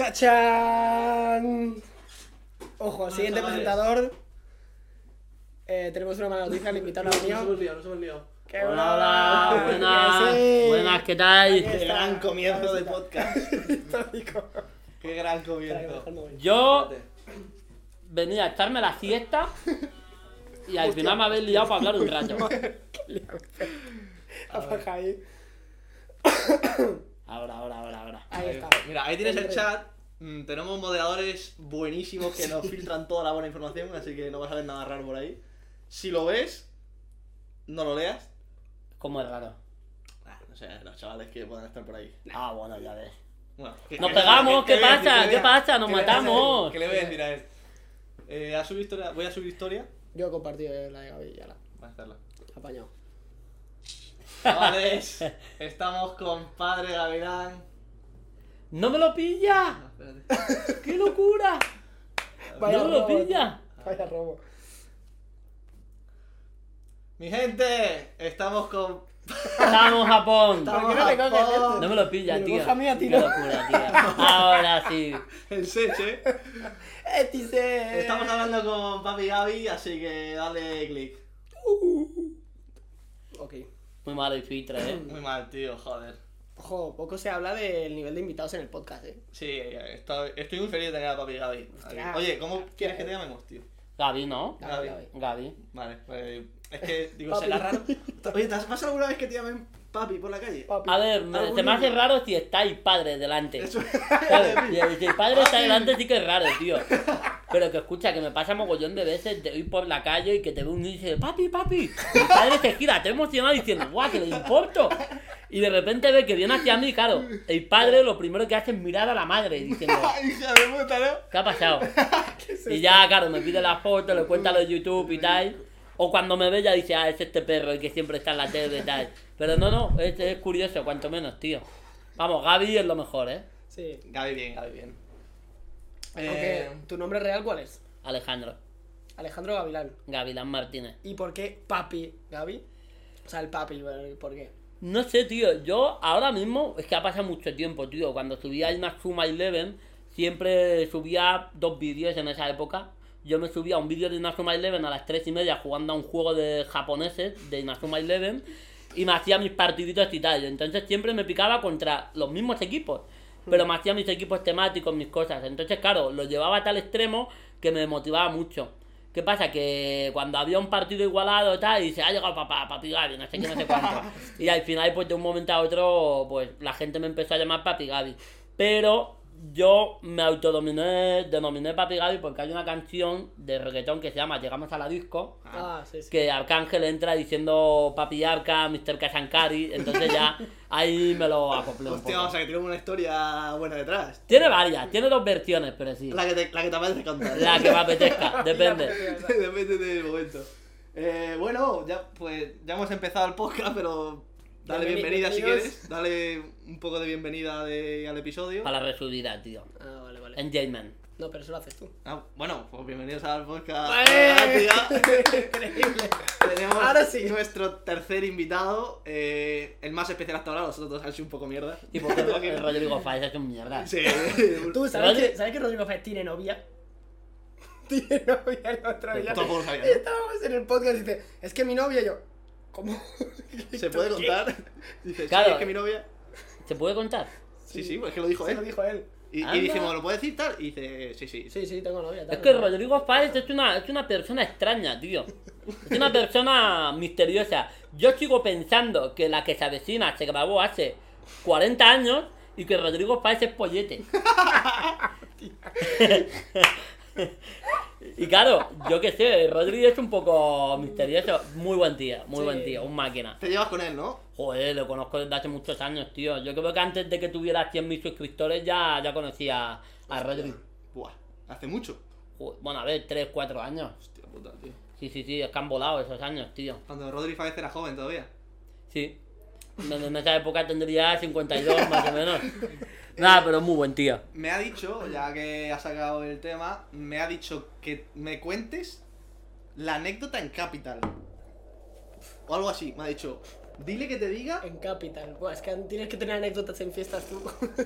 ¡Tachan! Ojo, siguiente chavales. presentador. Eh, tenemos una mala noticia, el invitado no venido. hemos liado, nos hemos liado. ¡Qué Hola, hola, buenas, Sí. buenas, ¿qué tal? Qué gran comienzo de podcast. Qué gran me comienzo. Yo venía a echarme la siesta y al final me habéis liado para hablar un rato. Apaga ahí. Ahora, ahora, ahora, ahora. Ahí está. Mira, ahí tienes el chat. Mm, tenemos moderadores buenísimos que nos filtran toda la buena información, así que no vas a ver nada raro por ahí. Si lo ves, no lo leas. ¿Cómo es raro? Ah, no sé, los chavales que puedan estar por ahí. Ah, bueno, ya ves. Bueno, ¿qué- Nos pegamos, qué- ¿qué le voy a pasa? decir? ¿Qué pasa? Nos matamos. ¿Qué le voy a decir a él? Eh, ¿ha subido historia? Voy a subir historia. Yo he compartido eh, la de Gaby, ya la Voy a hacerla. he apañado. Chavales, estamos con Padre Gavilán. ¡No me lo pilla! No, espérate. ¡Qué locura! Vaya ¡No me lo robo, pilla! Vaya robo. Mi gente, estamos con. ¡Estamos Japón! ¿Por qué no te Japón. No me lo pilla, tío. Dibuja mía, ¡Qué locura, tío! Ahora sí. El Seche. ¡Etice! Estamos hablando con Papi Gaby, así que dale click. Ok. Muy malo y filtre, eh. Muy mal, tío, joder. Ojo, poco se habla del nivel de invitados en el podcast, eh. Sí, estoy, estoy muy feliz de tener a Papi Gaby. Hostia. Oye, ¿cómo quieres que te llamemos, tío? Gaby, ¿no? Gaby, Gaby. Vale, pues. Es que, digo, será raro. Oye, ¿te has pasado alguna vez que te llamen Papi por la calle? Papi. A ver, me- ¿Algún se me hace raro si estáis padre delante. Eso- Si el padre está delante sí que es raro, tío. Pero que escucha, que me pasa mogollón de veces de ir por la calle y que te ve un niño y dice, papi, papi. Y el padre se gira, te emocionado diciendo, guau, que le importo. Y de repente ve que viene hacia mí, claro. El padre lo primero que hace es mirar a la madre diciendo, Hija de puta, ¿no? ¿qué ha pasado? Y ya, claro, me pide la foto, le cuenta lo de YouTube y tal. O cuando me ve ya dice, ah, es este perro el que siempre está en la tele y tal. Pero no, no, es, es curioso, cuanto menos, tío. Vamos, Gaby es lo mejor, ¿eh? Sí. Gaby bien, Gaby bien. Eh, ¿tu nombre real cuál es? Alejandro, Alejandro Gavilán. Gavilán Martínez. ¿Y por qué papi Gaby? O sea, el papi, ¿por qué? No sé, tío, yo ahora mismo, es que ha pasado mucho tiempo, tío. Cuando subía el Nazuma Eleven, siempre subía dos vídeos en esa época. Yo me subía un vídeo de Inazuma Eleven a las tres y media jugando a un juego de japoneses de Inazuma Eleven y me hacía mis partiditos y tal. Entonces siempre me picaba contra los mismos equipos, pero me hacía mis equipos temáticos, mis cosas. Entonces, claro, lo llevaba a tal extremo que me motivaba mucho. ¿Qué pasa? Que cuando había un partido igualado y tal, y se ha llegado papá, papi Gaby, no sé qué, no sé cuánto. y al final, pues de un momento a otro, pues la gente me empezó a llamar papi Gaby. Pero yo me autodominé, denominé papi Gaby porque hay una canción de reggaetón que se llama Llegamos a la disco. Ah, sí, sí. Que Arcángel entra diciendo Papi Arca, Mr. Kasankari, entonces ya ahí me lo acoplé un Hostia, poco. o sea que tiene una historia buena detrás. Tiene varias, tiene dos versiones, pero sí. La que te, la que te apetece contar. La que me apetezca, depende. Depende del momento. Eh, bueno, ya pues ya hemos empezado el podcast, pero dale Bienveni- bienvenida si quieres. Dale un poco de bienvenida de- al episodio. Para la resubida, tío. Ah, vale, vale. Enjoyment. No, pero eso lo haces tú. Ah, bueno, pues bienvenidos al podcast. ¡Eh! Ah. Increíble. Tenemos Ahora sí. nuestro tercer invitado, eh, el más especial hasta ahora, los otros dos han sido un poco mierda. Y porque el Rodrigo Fáez es un mierda. Sí. ¿Tú sabes que, ¿sabes que Rodrigo Fáez tiene novia? Tiene novia el otro día. Tampoco lo sabía, Y ¿no? Estábamos en el podcast y dice, es que mi novia y yo. ¿Cómo? ¿Se puede contar? Dice, Claro. sí, es que mi novia. ¿Se puede contar? Sí, sí, pues es que lo dijo él. lo dijo él. Y, y dijimos, ¿lo puede decir tal? Y dice, sí, sí. Sí, sí, tengo novia. Es tal, que tal. Rodrigo Fáez es una, es una persona extraña, tío. Es una persona misteriosa. Yo sigo pensando que la que se avecina se grabó hace 40 años y que Rodrigo Fáez es pollete. y claro, yo qué sé, Rodrigo es un poco misterioso. Muy buen tío, muy Sí. buen tío, un máquina. Te llevas con él, ¿no? Joder, lo conozco desde hace muchos años, tío. Yo creo que antes de que tuviera 100.000 suscriptores ya, ya conocía a Rodrigo. Buah, hace mucho. Joder, Bueno, a ver, 3, 4 años. Hostia puta, tío. Sí, sí, sí, es que han volado esos años, tío. Cuando Rodri Fáez era joven todavía. Sí. En esa época tendría 52 más o menos. Nada, pero muy buen tío. Me ha dicho, ya que ha sacado el tema, me ha dicho que me cuentes la anécdota en Capital. O algo así, me ha dicho. Dile que te diga. En Capital. Buah, es que tienes que tener anécdotas en fiestas tú.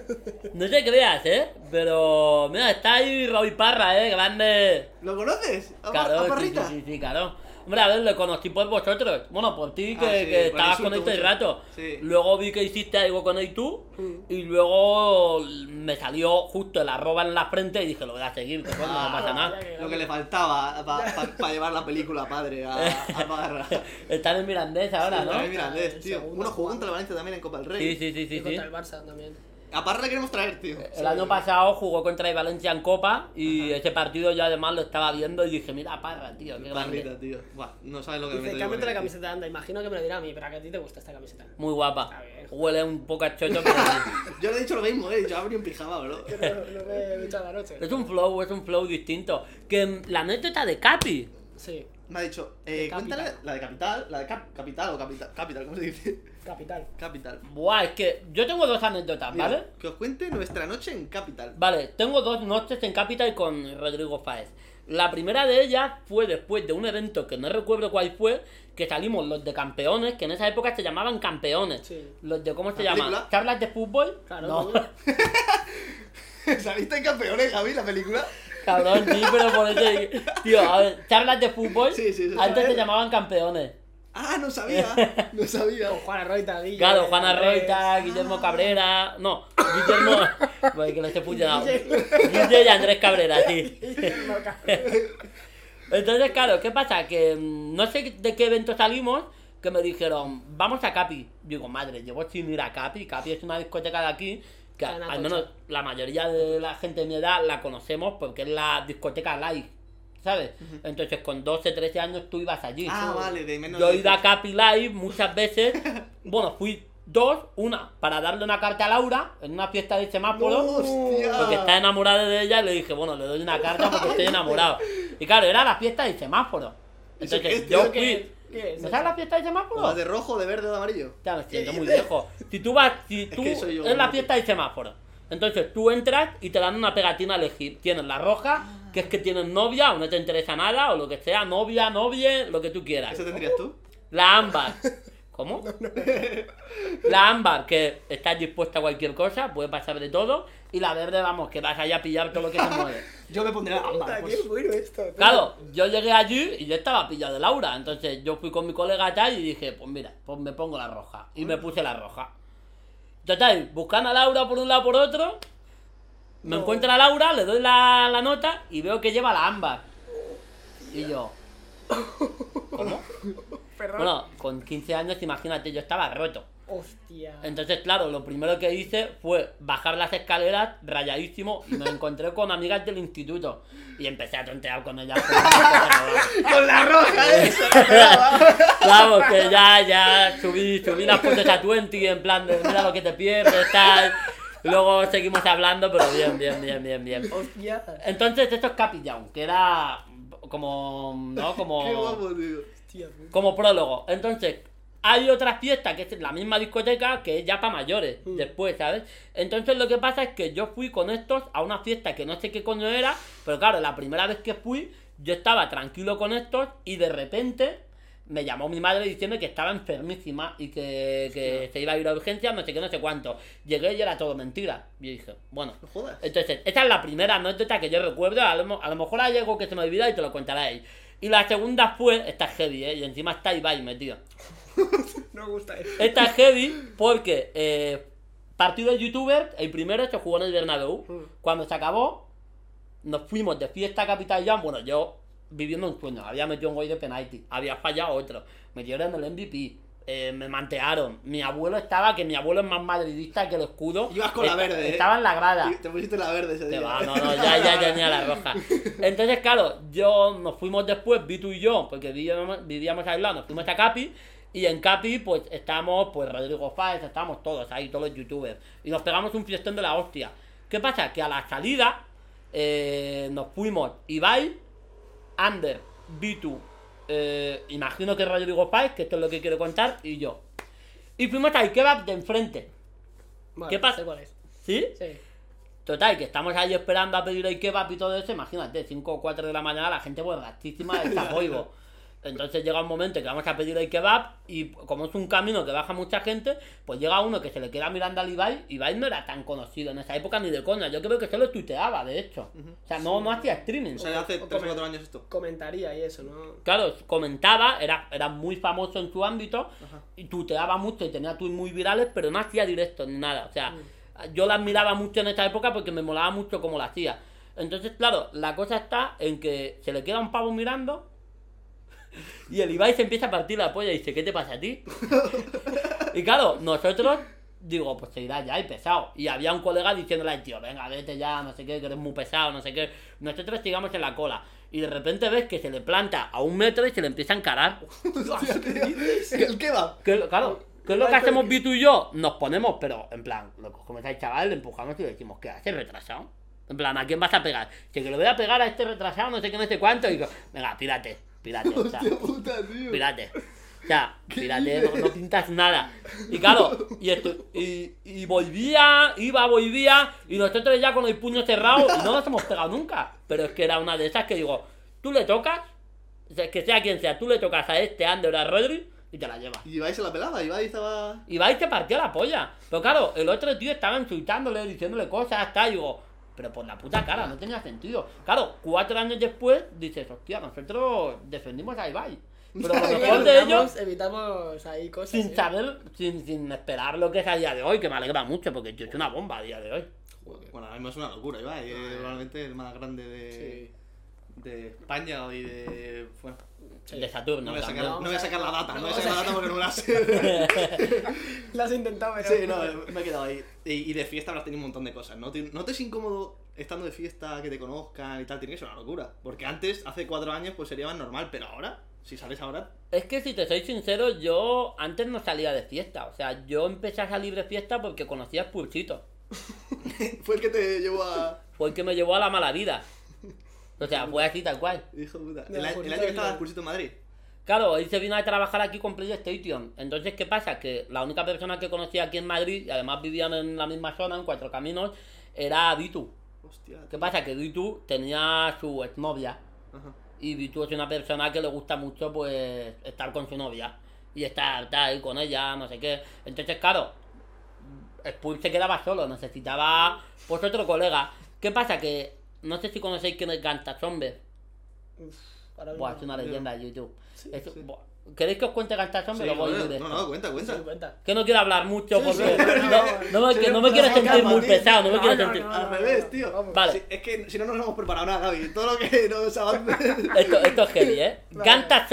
No te creas, ¿eh? Pero, mira, está ahí Roy Parra, ¿eh? Grande. ¿Lo conoces? ¿A, Claro, a sí, Parrita? sí, sí, sí, claro. Hombre, a ver, lo conocí por vosotros. Bueno, por ti, que, Ah, sí, que por el estabas con insulto este mucho. rato. Sí. Luego vi que hiciste algo con él tú. Mm. Y luego me salió justo el arroba en la frente y dije, lo voy a seguir, que coño, Ah, no pasa nada. Lo que le faltaba para llevar la película padre a, a Parra. Están en Mirandés ahora, Sí, ¿no? También Mirandés, El tío. Bueno, jugó jugando. contra el Valencia también en Copa del Sí, Rey. sí, sí, Y sí. sí. contra el Barça también. A Parra le queremos traer, tío. El año pasado jugó contra el Valencia en Copa y ese partido yo además lo estaba viendo y dije, mira, Parra, tío, qué grande. Parrita, tío. Buah, no sabes lo que me Dice, yo cámbiate la camiseta, anda. Imagino que me lo dirá a mí, pero a que a ti te gusta esta camiseta. Muy guapa. Está bien. Huele un poco a chocho, pero. Yo le he dicho lo mismo, eh. Yo abrí un pijama, bro. Que no, no me he echado la noche. Es un flow, es un flow distinto. Que la anécdota de Capi. Sí, Me ha dicho, eh, cuéntale Capital. la de Capital, la de Cap- Capital o Capital, Capital, ¿cómo se dice? Capital. Capital. Buah, es que yo tengo dos anécdotas, Mira, ¿vale? Que os cuente nuestra noche en Capital. Vale, tengo dos noches en Capital con Rodrigo Fáez. La primera de ellas fue después de un evento que no recuerdo cuál fue, que salimos los de campeones, que en esa época se llamaban campeones. Sí. Los de, ¿cómo se película? ¿Charlas de fútbol? Claro, no. ¿Saliste en campeones, Javi, la película? Cabrón, sí, pero por eso... Tío, a ver, charlas de fútbol, Sí, sí, sí. antes se llamaban campeones. Ah, no sabía. No sabía. Con Juana Roita, Guille. Claro, Juana Andrés. Roita, Guillermo Cabrera. No, Guillermo. Que lo esté fusionado. Guille y Andrés Cabrera, sí. Guillermo Cabrera. Entonces, claro, ¿qué pasa? Que mm, no sé de qué evento salimos, que me dijeron, vamos a Capi. Digo, madre, llevo sin ir a Capi. Capi es una discoteca de aquí que al menos la mayoría de la gente de mi edad la conocemos porque es la discoteca live, ¿sabes? Entonces, con 12, 13 años tú ibas allí. Ah, vale, de menos Yo he ido a Capi Live muchas veces. Bueno, fui dos. Una, para darle una carta a Laura en una fiesta de semáforo. No. Porque está enamorada de ella y le dije, bueno, le doy una carta porque estoy enamorado. Y claro, era la fiesta de semáforo. ¿Eso qué Entonces es, yo fui. es? ¿Qué es ¿No sabes la fiesta de semáforo? ¿O de rojo, de verde o de amarillo? Ya me siento muy viejo. Si tú vas, si tú que yo, es la fiesta de semáforo. Entonces tú entras y te dan una pegatina a elegir. Tienes la roja, que es que tienes novia o no te interesa nada, o lo que sea, novia, novie, lo que tú quieras. ¿Eso tendrías tú? La ámbar. ¿Cómo? La ámbar, que estás dispuesta a cualquier cosa, puede pasar de todo. Y la verde, vamos, que vas allá a pillar todo lo que se mueve. Yo me pondría Puta, ámbar. qué Pues. bueno esto. Claro, yo llegué allí y yo estaba pillado de Laura. Entonces yo fui con mi colega tal y dije, pues mira, pues me pongo la roja. Y me puse la roja. Total, buscando a Laura por un lado por otro. Me encuentro a Laura, le doy la, la nota y veo que lleva la ámbar. Y yo, ¿cómo? Perdón. Bueno, con 15 años, imagínate, yo estaba roto. Hostia. Entonces, claro, lo primero que hice fue bajar las escaleras rayadísimo y me encontré con amigas del instituto. Y empecé a tontear con ellas. con la roja, eh. Vamos, que ya, ya subí, subí las fotos a Twenty en plan de mira lo que te pierdes, tal. Luego seguimos hablando, pero bien, bien, bien, bien, bien. Hostia. Entonces, esto es Capillón, que era como, ¿no? Como... Qué guapo, tío. Hostia, puta. como prólogo. Entonces, hay otra fiesta que es la misma discoteca que es ya para mayores, Mm. después, ¿sabes? Entonces lo que pasa es que yo fui con estos a una fiesta que no sé qué coño era, pero claro, la primera vez que fui, yo estaba tranquilo con estos y de repente me llamó mi madre diciendo que estaba enfermísima y que, que se iba a ir a urgencias, no sé qué, no sé cuánto. Llegué y era todo mentira. Y yo dije, bueno, No jodas. entonces, esta es la primera anécdota que yo recuerdo. A lo, a lo mejor hay algo que se me olvida y te lo contaré ahí. Y la segunda fue, esta es heavy, ¿eh? Y encima está Ibai metido. No me gusta eso. Esta es heavy porque eh, partido de youtuber, el primero se jugó en el Bernabéu. Mm. Cuando se acabó, nos fuimos de fiesta a Capital Jam. Bueno, yo viviendo un sueño, había metido un gol de penalti, había fallado otro, me dieron el MVP. eh, me mantearon. Mi abuelo estaba, que mi abuelo es más madridista que el escudo. Ibas con la verde, ¿eh? Estaba en la grada. Te pusiste la verde ese Te día. va, no, no, ya, ya tenía la roja. Entonces, claro, yo nos fuimos después, Vito y yo, porque vivíamos, vivíamos aislados, nos fuimos a Capi. Y en Capi, pues estamos, pues Rodrigo Fáez, estamos todos ahí, todos los youtubers. Y nos pegamos un fiestón de la hostia. ¿Qué pasa? Que a la salida eh, nos fuimos Ibai, Ander, Vitu, eh, imagino que Rodrigo Fáez, que esto es lo que quiero contar, y yo. Y fuimos al kebab de enfrente. ¿Qué pasa? cuál es. ¿Sí? Sí. Total, que estamos ahí esperando a pedir el kebab y todo eso. Imagínate, 5 o 4 de la mañana, la gente borrachísima está boibo. Entonces llega un momento que vamos a pedir el kebab y como es un camino que baja mucha gente, pues llega uno que se le queda mirando al Ibai. Ibai no era tan conocido en esa época ni de coña. Yo creo que solo tuiteaba, de hecho. O sea, no, no hacía streaming. O sea, hace O 3 o come- 4 años esto. Comentaría y eso, ¿no? Claro, comentaba, era, era muy famoso en su ámbito Ajá. y tuteaba mucho y tenía tweets muy virales, pero no hacía directos ni nada. O sea, yo la admiraba mucho en esa época porque me molaba mucho cómo lo hacía. Entonces, claro, la cosa está en que se le queda un pavo mirando y el Ibai se empieza a partir la polla y dice, ¿qué te pasa a ti? y claro, nosotros, digo, pues se irá ya y pesado. Y había un colega diciéndole tío, venga, vete ya, no sé qué, que eres muy pesado, no sé qué. Nosotros sigamos en la cola. Y de repente ves que se le planta a un metro y se le empieza a encarar. Hostia, tío. El kebab. Que, lo- claro, ¿qué es lo que hacemos Vito y yo? Nos ponemos, pero en plan, lo cogemos al chaval, le empujamos y le decimos, ¿qué haces, retrasado? En plan, ¿a quién vas a pegar? Que, que le voy a pegar a este retrasado, no sé qué, no sé cuánto. Y digo, venga, pírate, pírate, o sea, puta, tío. pírate. O sea, pírate, no, no pintas nada. Y claro, y, esto, y, y volvía, iba, volvía, y nosotros ya con el puño cerrado, y no nos hemos pegado nunca. Pero es que era una de esas que digo, tú le tocas, que sea quien sea, tú le tocas a este Ander o a Rodri, y te la llevas. Y Ibai se la pelaba, Ibai estaba. Y te partió la polla. Pero claro, el otro tío estaba insultándole, diciéndole cosas, hasta digo, pero por la puta cara, no tenía sentido. Claro, cuatro años después dices, hostia, nosotros defendimos a Ibai. Pero lo mejor de ellos, Evitamos, ahí cosas. sin ¿eh? saber, sin, sin esperar lo que es a día de hoy, que me alegra mucho, porque yo soy una bomba a día de hoy. Bueno, ahora mismo es una locura, Ibai. Es probablemente el más grande de, Sí. De España y de. Bueno. De Saturno. no voy, a sacar, no voy a sacar la data, no voy a sacar la data porque no la sé. Lo has intentado, pero. Sí, no, me he quedado ahí. Y, y de fiesta habrás tenido un montón de cosas, ¿no? Te- ¿No te es incómodo estando de fiesta, que te conozcan y tal? Tiene que ser una locura. Porque antes, hace cuatro años, pues sería más normal, pero ahora, si sales ahora, Es que si te soy sincero, yo antes no salía de fiesta. O sea, yo empecé a salir de fiesta porque conocía a Expulsito. fue el que te llevó a. Fue el que me llevó a la mala vida. O sea, fue así tal cual. Hijo de puta. El, el año que estaba el cursito en Madrid. Claro, él se vino a trabajar aquí con PlayStation. Entonces, ¿qué pasa? Que la única persona que conocía aquí en Madrid, y además vivían en la misma zona, en Cuatro Caminos, era Vitu. Hostia. ¿Qué pasa? Que Vitu tenía su exnovia. Ajá. Y Vitu es una persona que le gusta mucho, pues, estar con su novia. Y estar, estar ahí con ella, no sé qué. Entonces, claro, Spurs se quedaba solo, necesitaba, pues, otro colega. ¿Qué pasa? Que, no sé si conocéis quién es Ganta. Uf, Buah, es una leyenda de YouTube. Es- sí. buah, ¿Queréis que os cuente Ganta Sí, no, no, no, cuenta, cuenta. Sí, cuenta. Que no quiero hablar mucho Sí, porque sí, no, no me, que no me quiero sentir calma, muy tío. pesado, no me No, quiero no, sentir... no, Al revés, tío. Vamos. Vale. Es que si no, no nos hemos preparado nada, Gaby. Todo lo que nos avance. Esto, esto es heavy, ¿eh? Vale. Ganta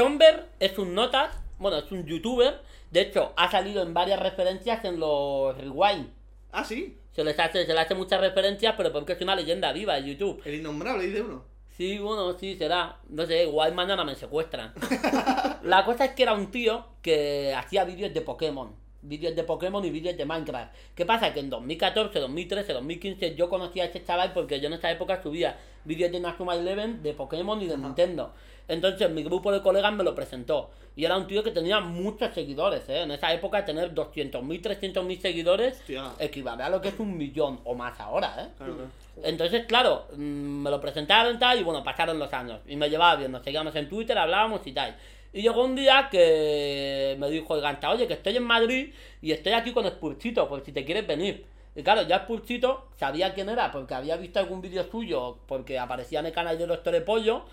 es un notas, bueno, es un youtuber. De hecho, ha salido en varias referencias en los Rewind. ah, sí. Se les hace, se le hace muchas referencias, pero porque es una leyenda viva de YouTube. El innombrable, dice uno. Sí, bueno, sí, será. No sé, igual mañana me secuestran. La cosa es que era un tío que hacía vídeos de Pokémon. Vídeos de Pokémon y vídeos de Minecraft. ¿Qué pasa? Que en 2014, 2013, 2015 yo conocí a este chaval porque yo en esa época subía vídeos de Inazuma Eleven, de Pokémon y de Nintendo. Entonces mi grupo de colegas me lo presentó. Y era un tío que tenía muchos seguidores, ¿eh? En esa época tener 200.000, 300.000 seguidores Hostia. equivale a lo que es un millón o más ahora, ¿eh? Claro. Entonces, claro, mm, me lo presentaron tal y bueno, pasaron los años. Y me llevaba bien, nos seguíamos en Twitter, hablábamos y tal. Y llegó un día que me dijo el Ganta, oye, que estoy en Madrid y estoy aquí con Spurchito, por si te quieres venir. Y claro, ya Spurchito sabía quién era, porque había visto algún vídeo suyo, porque aparecía en el canal de los Torepollo.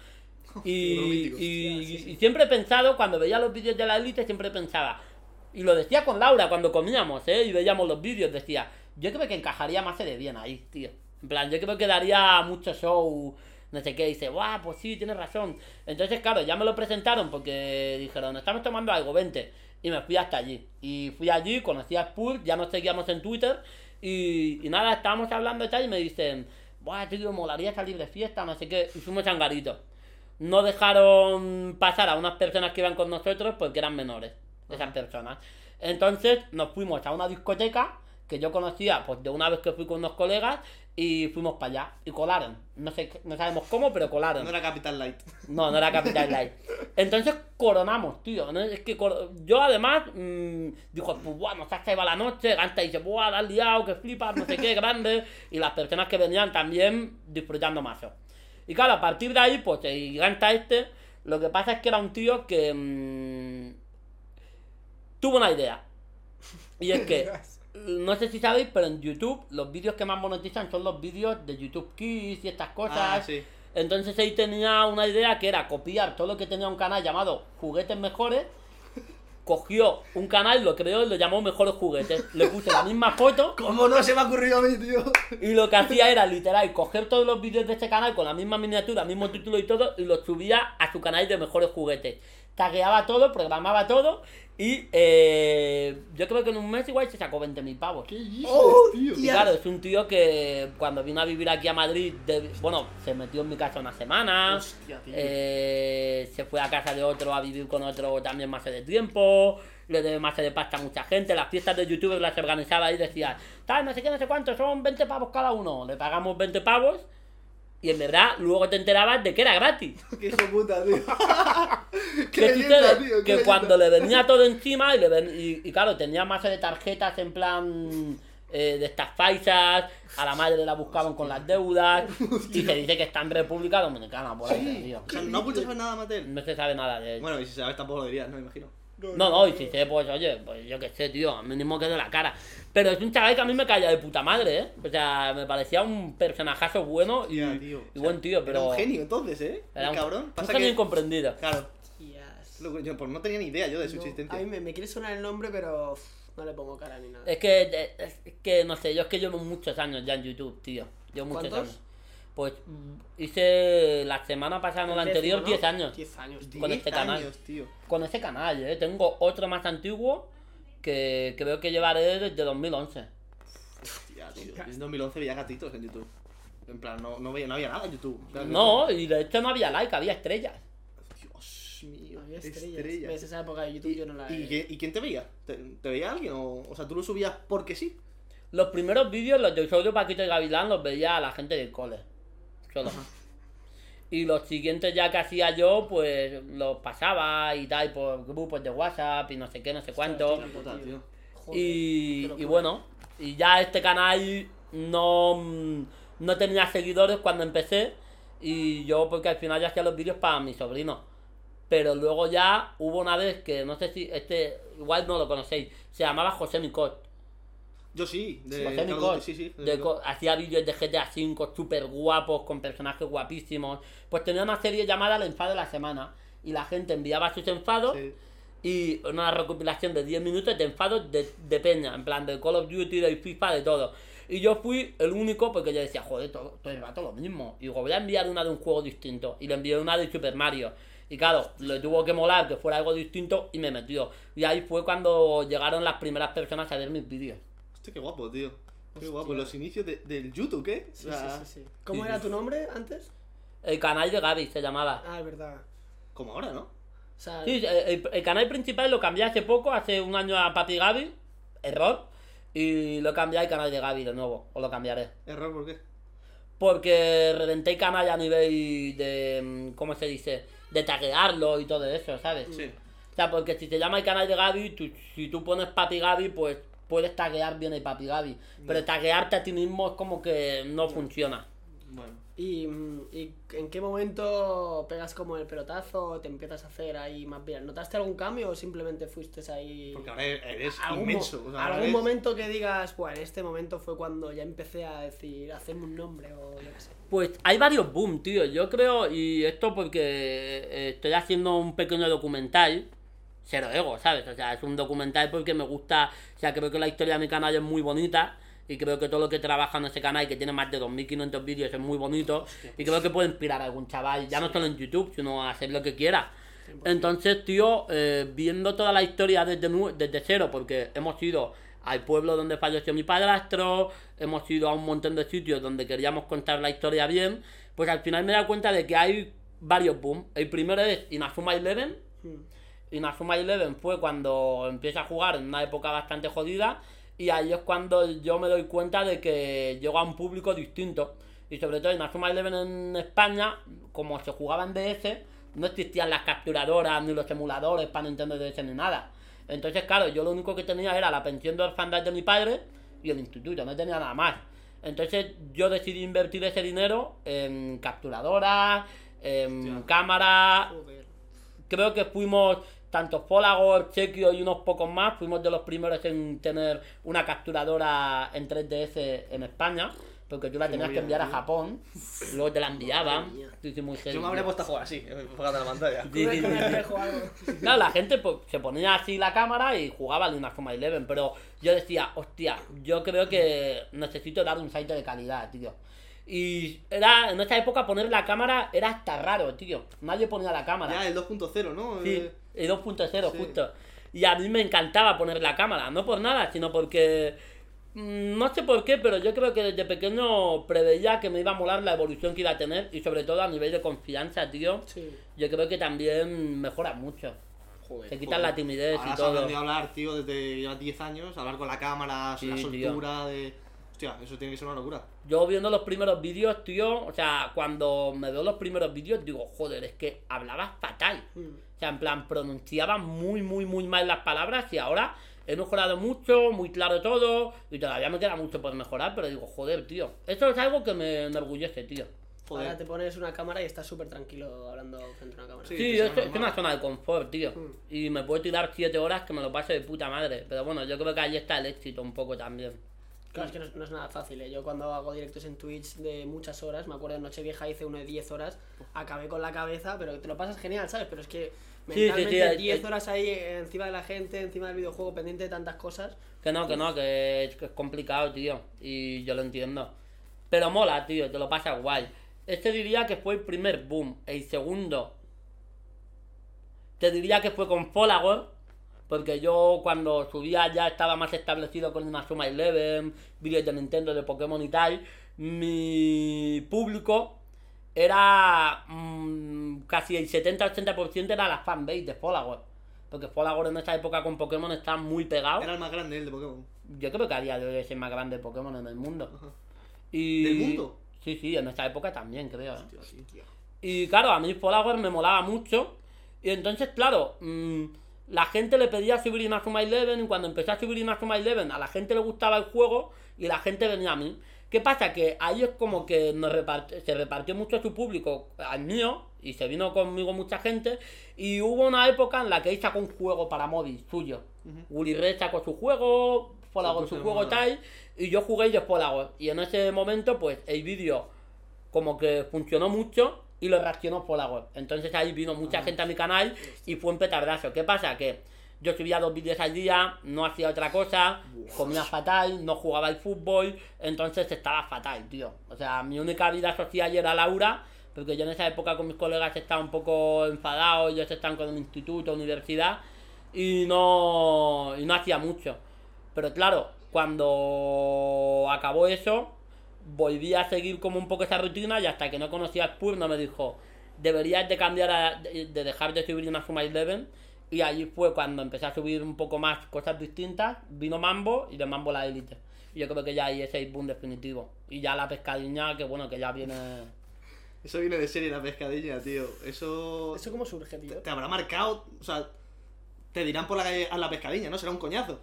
Y, y- siempre he pensado, cuando veía los vídeos de la élite, siempre pensaba, y lo decía con Laura cuando comíamos, ¿eh? Y veíamos los vídeos, decía, yo creo que encajaría más de bien ahí, tío. En plan, yo creo que daría mucho show, no sé qué. Y dice, guau, pues sí, tienes razón. Entonces, claro, ya me lo presentaron porque dijeron, estamos tomando algo, vente. Y me fui hasta allí. Y fui allí, conocí a Spurs, ya nos seguíamos en Twitter. Y, y nada, estábamos hablando y tal, y me dicen, buah, tío, molaría salir de fiesta, no sé qué. Y fuimos a Angarito. No dejaron pasar a unas personas que iban con nosotros porque eran menores, esas personas. Entonces nos fuimos a una discoteca que yo conocía pues de una vez que fui con unos colegas y fuimos para allá y colaron. No sé, no sabemos cómo, pero colaron. No era Capital Light. No, no era Capital Light. Entonces coronamos, tío. ¿no? Es que cor- yo además mm, dijo, pues bueno, se ha acabado la noche. Ganta dice, buah, la has liado, que flipas, no sé qué, grande. Y las personas que venían también disfrutando más. Y claro, a partir de ahí, pues el Ganta este Lo que pasa es que era un tío que mm, tuvo una idea. Y es que, no sé si sabéis, pero en YouTube los vídeos que más monetizan son los vídeos de YouTube Kids y estas cosas. Ah, sí. Entonces ahí tenía una idea que era copiar todo lo que tenía un canal llamado Juguetes Mejores. Cogió un canal, lo creó y lo llamó Mejores Juguetes. Le puse la misma foto ¿Cómo no se me ha ocurrido a mí, tío? y lo que hacía era literal coger todos los vídeos de este canal con la misma miniatura, mismo título y todo y los subía a su canal de Mejores Juguetes. Tagueaba todo, programaba todo y eh, yo creo que en un mes igual se sacó 20.000 pavos. ¿Qué dices, Oh, tío? Y claro, es un tío que cuando vino a vivir aquí a Madrid, de- bueno, se metió en mi casa una semana, Hostia, tío. eh, se fue a casa de otro a vivir con otro también más de tiempo, le debe más de pasta a mucha gente, las fiestas de youtubers las organizaba y decía, tal, no sé qué, no sé cuánto, son 20 pavos cada uno, le pagamos 20 pavos y en verdad luego te enterabas de que era gratis. Qué hijo puta, tío. ¿Qué Qué sucede? leyenda, tío. qué que leyenda. cuando le venía todo encima y, le ven- y, y claro, tenía masa de tarjetas en plan eh, de estas faisas, a la madre la buscaban con las deudas y se dice que está en República Dominicana, por ahí, tío. O sea, no a saber nada, Matel. No se sabe nada de él. Bueno, y si sabes tampoco lo dirías, no, imagino. No, no, y si sé, pues oye, pues yo qué sé, tío, mínimo que de la cara. Pero es un chaval que a mí me caía de puta madre, ¿eh? O sea, me parecía un personajazo bueno y, tío. buen tío, Era pero... un genio entonces, ¿eh? era un- cabrón. Un Pasa genio que. incomprendido. Claro. Yo pues no tenía ni idea yo de su No, existencia. a mí me, me quiere sonar el nombre, pero uf, no le pongo cara ni nada. Es que, es es que, no sé, yo es que llevo muchos años ya en YouTube, tío. Llevo muchos ¿Cuántos? años. Pues mm, hice la semana pasada, no la El anterior, décimo, 10 ¿no? años. 10 años, tío. con 10 este canal. años, tío. Con ese canal, ¿eh? Tengo otro más antiguo que creo que llevaré desde 2011. Hostia, tío. En 2011 veía gatitos en YouTube. En plan, no, no, veía, no había nada en YouTube. Claro No, y de hecho no había like, había estrellas. Dios mío. Había estrellas. estrellas. ¿Ves? Esa época de YouTube yo no la ¿Y, qué- y quién te veía? ¿Te, te veía alguien? O, o sea, tú lo subías porque sí. Los primeros vídeos, los de Paquito y Gavilán, los veía la gente del cole. Solo. Y los siguientes ya que hacía yo, pues los pasaba y tal, por grupos de WhatsApp y no sé qué, no sé cuánto. Hostia, Puta, tío. tío. Joder, Y, bueno, y ya este canal no, mm, no tenía seguidores cuando empecé. Y yo, porque al final ya hacía los vídeos para mi sobrino. Pero luego ya hubo una vez que no sé si este, igual no lo conocéis, se llamaba José Micot. Yo sí. De, Sí, sí. de co- hacía vídeos de GTA V súper guapos, con personajes guapísimos. Pues tenía una serie llamada El Enfado de la Semana. Y la gente enviaba sus enfados Sí. y una recopilación de 10 minutos de enfados de, de peña, en plan de Call of Duty, de FIFA, de todo. Y yo fui el único porque yo decía, joder, todo, todo el rato lo mismo. Y digo, voy a enviar una de un juego distinto. Y le envié una de Super Mario. Y claro, le tuvo que molar que fuera algo distinto y me metió. Y ahí fue cuando llegaron las primeras personas a ver mis vídeos. Hostia, qué guapo, tío. Qué Hostia. guapo. Los inicios de- del YouTube, ¿qué? O Sí, sea, sí, sí, sí. ¿Cómo era tu nombre antes? El canal de Gaby se llamaba. Ah, es verdad. Como ahora, ¿no? O sea, Sí, el, canal principal lo cambié hace poco, hace un año a Papi Gaby. Error. Y lo cambié al canal de Gaby de nuevo. O lo cambiaré. Error, ¿por qué? Porque reventé el canal a nivel de. mm, ¿Cómo se dice? De taguearlo y todo eso, ¿sabes? Sí. O sea, porque si se llama el canal de Gaby, tú- si tú pones Papi Gaby, pues puedes taguear bien el Papi Gaby. Pero taguearte a ti mismo es como que no funciona. Bueno. ¿y, mm, ¿y en qué momento pegas como el pelotazo o te empiezas a hacer ahí más viral? ¿Notaste algún cambio o simplemente fuiste ahí...? Porque ahora eres algún, inmenso. o sea, algún eres- momento que digas, bueno, en este momento fue cuando ya empecé a decir, hacerme un nombre o yo qué sé. Pues hay varios boom, tío. Yo creo, y esto porque eh, estoy haciendo un pequeño documental, cero ego, ¿sabes? O sea, es un documental porque me gusta, o sea, creo que la historia de mi canal es muy bonita. Y creo que todo lo que trabaja en ese canal, que tiene más de 2.500 vídeos, es muy bonito. Y creo que puede inspirar a algún chaval, ya no solo en YouTube, sino a hacer lo que quiera. Entonces, tío, eh, viendo toda la historia desde, desde cero, porque hemos ido al pueblo donde falleció mi padrastro, hemos ido a un montón de sitios donde queríamos contar la historia bien, pues al final me he dado cuenta de que hay varios boom. El primero es Inazuma Eleven. Inazuma Eleven fue cuando empiezo a jugar en una época bastante jodida y ahí es cuando yo me doy cuenta de que llego a un público distinto. Y sobre todo Inazuma Eleven en España, como se jugaba en DS, no existían las capturadoras ni los emuladores para Nintendo DS ni nada. Entonces, claro, yo lo único que tenía era la pensión de orfandad de mi padre y el instituto, no tenía nada más. Entonces yo decidí invertir ese dinero en capturadoras, en cámaras, creo que fuimos, tanto Folagor, Chequio y unos pocos más, fuimos de los primeros en tener una capturadora en 3DS en España. Porque tú la tenías que enviar a tío. Japón, luego te la enviaban. Yo me habría puesto a jugar así, enfocado en la pantalla. Sí, sí, Con sí, el sí. espejo o algo. Claro, la gente pues, se ponía así la cámara y jugaba al Inazuma Eleven, pero yo decía, hostia, yo creo que necesito dar un salto de calidad, tío. Y era, en esa época poner la cámara era hasta raro, tío. Nadie ponía la cámara. Ya, el 2.0, ¿no? Sí, Eh, el 2.0 sí. justo. Y a mí me encantaba poner la cámara, no por nada, sino porque... mm, No sé por qué, pero yo creo que desde pequeño preveía que me iba a molar la evolución que iba a tener y sobre todo a nivel de confianza, tío. Sí. Yo creo que también mejora mucho. Joder. Te quitan la timidez Ahora y todo. aprendido a hablar, tío, desde llevas 10 años, hablar con la cámara, Sí, la tío. soltura de... Hostia, eso tiene que ser una locura. Yo viendo los primeros vídeos, tío, o sea, cuando me veo los primeros vídeos, digo, joder, es que hablaba fatal. Mm. O sea, en plan, pronunciaba muy, muy, muy mal las palabras y ahora he mejorado mucho, muy claro todo, y todavía me queda mucho por mejorar, pero digo, joder, tío, eso es algo que me enorgullece, tío. Joder. Ahora te pones una cámara y estás súper tranquilo hablando frente a una cámara. Sí. Sí, es, una zona de confort, tío. Mm. Y me puedo tirar 7 horas que me lo paso de puta madre. Pero bueno, yo creo que ahí está el éxito un poco también. Claro, es que no es, no es nada fácil, ¿eh? Yo cuando hago directos en Twitch de muchas horas, me acuerdo en Nochevieja hice uno de 10 horas, acabé con la cabeza, pero te lo pasas genial, ¿sabes? Pero es que Sí, sí, mentalmente sí, hay- 10 hay- horas ahí encima de la gente, encima del videojuego, pendiente de tantas cosas. Que no, que no, que es, que es complicado, tío. Y yo lo entiendo. Pero mola, tío, te lo pasas guay. Este diría que fue el primer boom. El segundo. Te diría que fue con Folagor. Porque yo cuando subía ya estaba más establecido con una Suma Eleven, vídeos de Nintendo, de Pokémon y tal. Mi público era mm, casi el 70-80% era la fanbase de Folagor. Porque Folagor en esa época con Pokémon estaba muy pegado. Era el más grande el de Pokémon. Yo creo que a día de hoy es el más grande Pokémon en el mundo. Ajá. Y... ¿Del mundo? Sí, sí, en esa época también, creo. ¿eh? Y claro, a mí Folagor me molaba mucho. Y entonces, claro, mm, la gente le pedía subir Inazuma Eleven. Y cuando empecé a subir Inazuma Eleven, a la gente le gustaba el juego y la gente venía a mí. ¿Qué pasa? Que ahí es como que nos repart- se repartió mucho su público al mío. Y se vino conmigo mucha gente. Y hubo una época en la que él sacó un juego para móvil suyo. Willy Red sacó su juego, Folagor Se su juego tal. Y yo jugué de Folagor. Y en ese momento, pues el vídeo como que funcionó mucho y lo reaccionó Folagor. Entonces ahí vino mucha gente a mi canal y fue un petardazo. ¿Qué pasa? Que yo subía dos vídeos al día, no hacía otra cosa, comía fatal, no jugaba al fútbol, entonces estaba fatal, tío. O sea, mi única vida social era Laura, porque yo en esa época con mis colegas estaba un poco enfadado, ellos estaban con el instituto, universidad, y no, y no hacía mucho. Pero claro, cuando acabó eso, volví a seguir como un poco esa rutina y hasta que no conocía a Spur no me dijo, deberías de cambiar, a- de, de dejar de subir una Suma Eleven. Y allí fue cuando empecé a subir un poco más cosas distintas, vino Mambo y de Mambo la Elite. Y yo creo que ya ahí es el boom definitivo. Y ya la pescadiña, que bueno, que ya viene... Eso viene de serie la pescadilla, tío. Eso. ¿Eso cómo surge, tío? Te habrá marcado. O sea. Te dirán por la calle a la pescadilla, ¿no? Será un coñazo.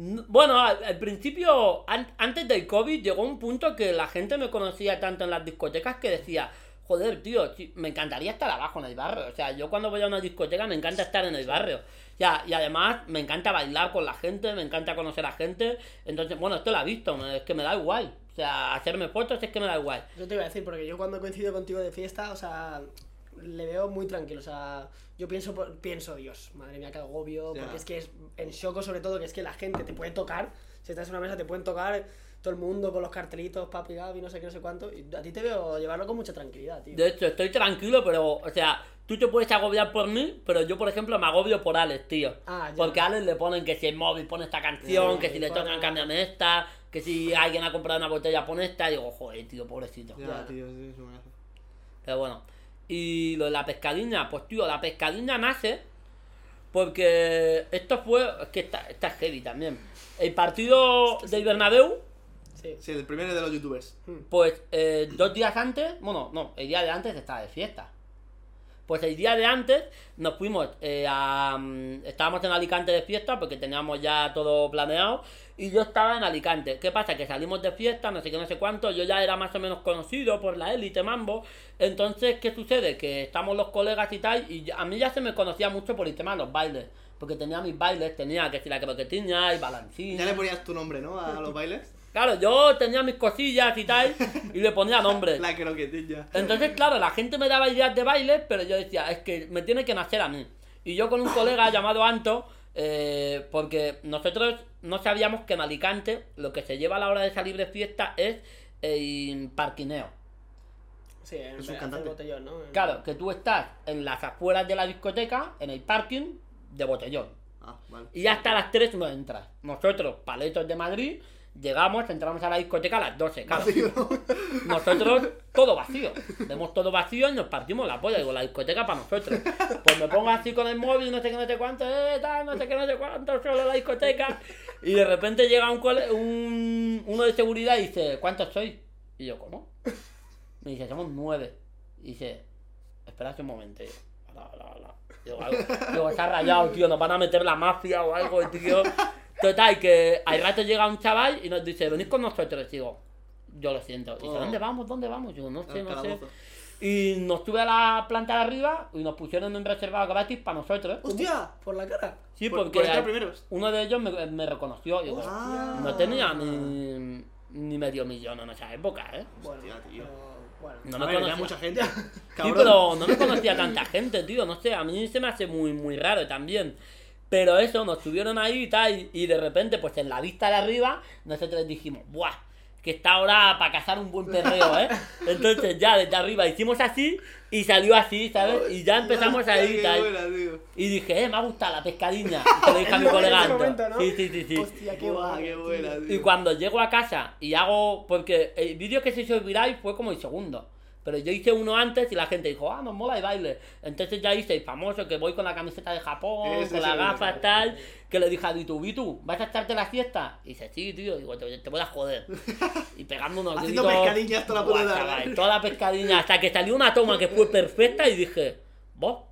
Bueno, al, principio, an- antes del COVID, llegó un punto que la gente me conocía tanto en las discotecas que decía, joder, tío, me encantaría estar abajo en el barrio. O sea, yo cuando voy a una discoteca me encanta estar en el barrio. Ya, y además me encanta bailar con la gente, me encanta conocer a gente. Entonces, bueno, esto lo ha visto, es que me da igual. O sea, hacerme fotos es que me da igual. Yo te iba a decir, porque yo cuando coincido contigo de fiesta, o sea, le veo muy tranquilo, o sea, yo pienso, pienso, Dios, madre mía, qué agobio, Ya. porque es que es en shock sobre todo, que es que la gente te puede tocar, si estás en una mesa te pueden tocar todo el mundo con los cartelitos, papi, Gaby, no sé qué, no sé cuánto, y a ti te veo llevarlo con mucha tranquilidad, tío. De hecho, estoy tranquilo, pero, o sea, tú te puedes agobiar por mí, pero yo, por ejemplo, me agobio por Alex, tío. Ah, ya. Porque a Alex le ponen que si el móvil pone esta canción, que si le pone- tocan cámbiame esta, que si alguien ha comprado una botella pone esta, y digo, joder, tío, pobrecito. Ya, Ya. tío, sí, es un coñazo. Pero bueno. Y lo de la pescadilla, pues tío, la pescadilla nace porque esto fue, es que está, está heavy también. El partido del Bernabéu, Sí. Sí, el primero de los youtubers. pues eh, dos días antes, bueno, no, el día de antes estaba de fiesta. Pues el día de antes nos fuimos eh, a... mm, Estábamos en Alicante de fiesta porque teníamos ya todo planeado y yo estaba en Alicante. ¿Qué pasa? Que salimos de fiesta, no sé qué, no sé cuánto, yo ya era más o menos conocido por la élite Mambo. Entonces, ¿qué sucede? Que estamos los colegas y tal y a mí ya se me conocía mucho por el tema de los bailes. Porque tenía mis bailes, tenía que si la croquetiña, el balancín. Ya le ponías tu nombre, ¿no? A los bailes. Claro, yo tenía mis cosillas y tal y le ponía nombre. La croquetilla. Entonces, claro, la gente me daba ideas de bailes, pero yo decía, es que me tiene que nacer a mí. Y yo con un colega llamado Anto, eh, porque nosotros no sabíamos que en Alicante lo que se lleva a la hora de salir de fiesta es el parquineo. Sí, en Es un cantante. botellón, ¿no? Claro, que tú estás en las afueras de la discoteca, en el parking de botellón. Ah, vale. Y hasta las 3 no entras. Nosotros, paletos de Madrid, llegamos, entramos a la discoteca a las 12. Claro, Vacío. nosotros todo vacío. Vemos todo vacío y nos partimos la polla. Digo, la discoteca para nosotros. Pues me pongo así con el móvil, no sé qué, no sé cuánto, eh, tal, no sé qué, no sé cuánto, solo la discoteca. Y de repente llega un, cole- un uno de seguridad y dice, ¿cuántos sois? Y yo, ¿cómo? Me dice, somos nueve. Y dice, espérate un momento. Y yo, "Hola, hola, hola". Digo, algo- digo, ha rayado, tío, nos van a meter la mafia o algo, tío. Total, que al rato llega un chaval y nos dice, venid con nosotros. Digo, yo lo siento. Y dice, Oh. ¿dónde vamos? ¿Dónde vamos? Digo, no sé, Al no sé. Y nos tuve a la planta de arriba y nos pusieron un reservado gratis para nosotros. ¡Hostia! Por la cara. Sí, Por- porque por primeros. uno de ellos me, me reconoció. Ah. no tenía ni, ni medio millón en esa época, ¿eh? Bueno, Hostia, tío. bueno. No me ver, conocía. mucha gente. Sí, pero no me conocía tanta gente, tío. No sé, a mí se me hace muy, muy raro también. Pero eso, nos subieron ahí y tal. Y de repente, pues en la vista de arriba, nosotros dijimos, ¡buah! Que está ahora para cazar un buen perreo, ¿eh? Entonces ya desde arriba hicimos así y salió así, ¿sabes? Y ya empezamos ahí y tal. buena. Y dije, eh, me ha gustado la pescadilla. Y lo dije a mi colega. ¿no? Sí, sí, sí, sí. Hostia, qué guay. qué buena, tío. Y cuando llego a casa y hago. Porque el vídeo que se hizo viral fue como el segundo. Pero yo hice uno antes y la gente dijo, ah, nos mola el baile. Entonces ya hice el famoso que voy con la camiseta de Japón, Ese con el- gafas, tal. Que le dije a Vitu, Vitu, ¿vas a echarte la fiesta? Y dice, sí, tío. Digo, te, te voy a joder. Y pegando unos Haciendo gritos. pescadillas toda la puta chaval, Toda la pescadilla. Hasta que salió una toma que fue perfecta y dije, vos.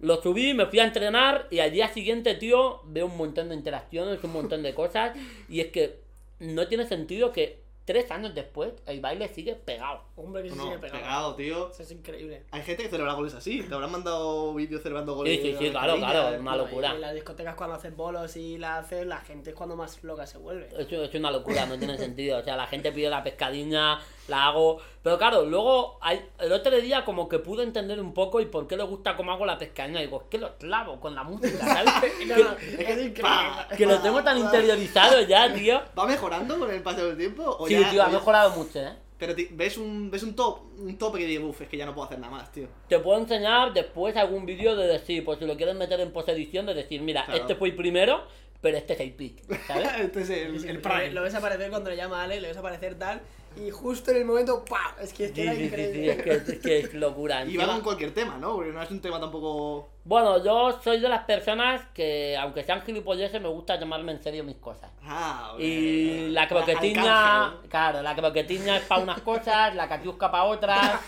Lo subí, me fui a entrenar y al día siguiente, tío, veo un montón de interacciones, un montón de cosas. Y es que no tiene sentido que tres años después el baile sigue pegado. Hombre, que se No, sigue pegado. pegado, tío. Eso es increíble. Hay gente que celebra goles así. Te habrán mandado vídeos celebrando goles. Sí, sí, sí, claro, claro, eh. una locura. Y en las discotecas cuando haces bolos y la haces, la gente es cuando más loca se vuelve. Es, es una locura, no tiene sentido. O sea, la gente pide la pescadilla, la hago. Pero claro, luego hay, el otro día como que pude entender un poco y por qué le gusta cómo hago la pescadilla. Digo, es que lo clavo con la música, ¿sabes? No, que, no, es increíble. pa. que lo tengo tan interiorizado ya, tío. ¿Va mejorando con el paso del tiempo? ¿O Sí, ya- tío, ha mejorado mucho, ¿eh? Pero ves un, ves un top, un tope que dices, uff, es que ya no puedo hacer nada más, tío. Te puedo enseñar después algún vídeo de decir, pues si lo quieres meter en posedición, de decir, mira, Claro. este fue el primero, pero este es el pick, ¿sabes? este es el, el lo- prime. Lo ves aparecer cuando le llama a Ale, le ves aparecer tal, y justo en el momento, ¡pam! Es que, es que Sí, era sí, increíble. sí, es que es, que es locura. Y va con cualquier tema, ¿no? Porque no es un tema tampoco... Bueno, yo soy de las personas que, aunque sean gilipolleces, me gusta llamarme en serio mis cosas. Ah, ok. Y la croquetiña, claro, la croquetiña es para unas cosas, la catiusca para otras,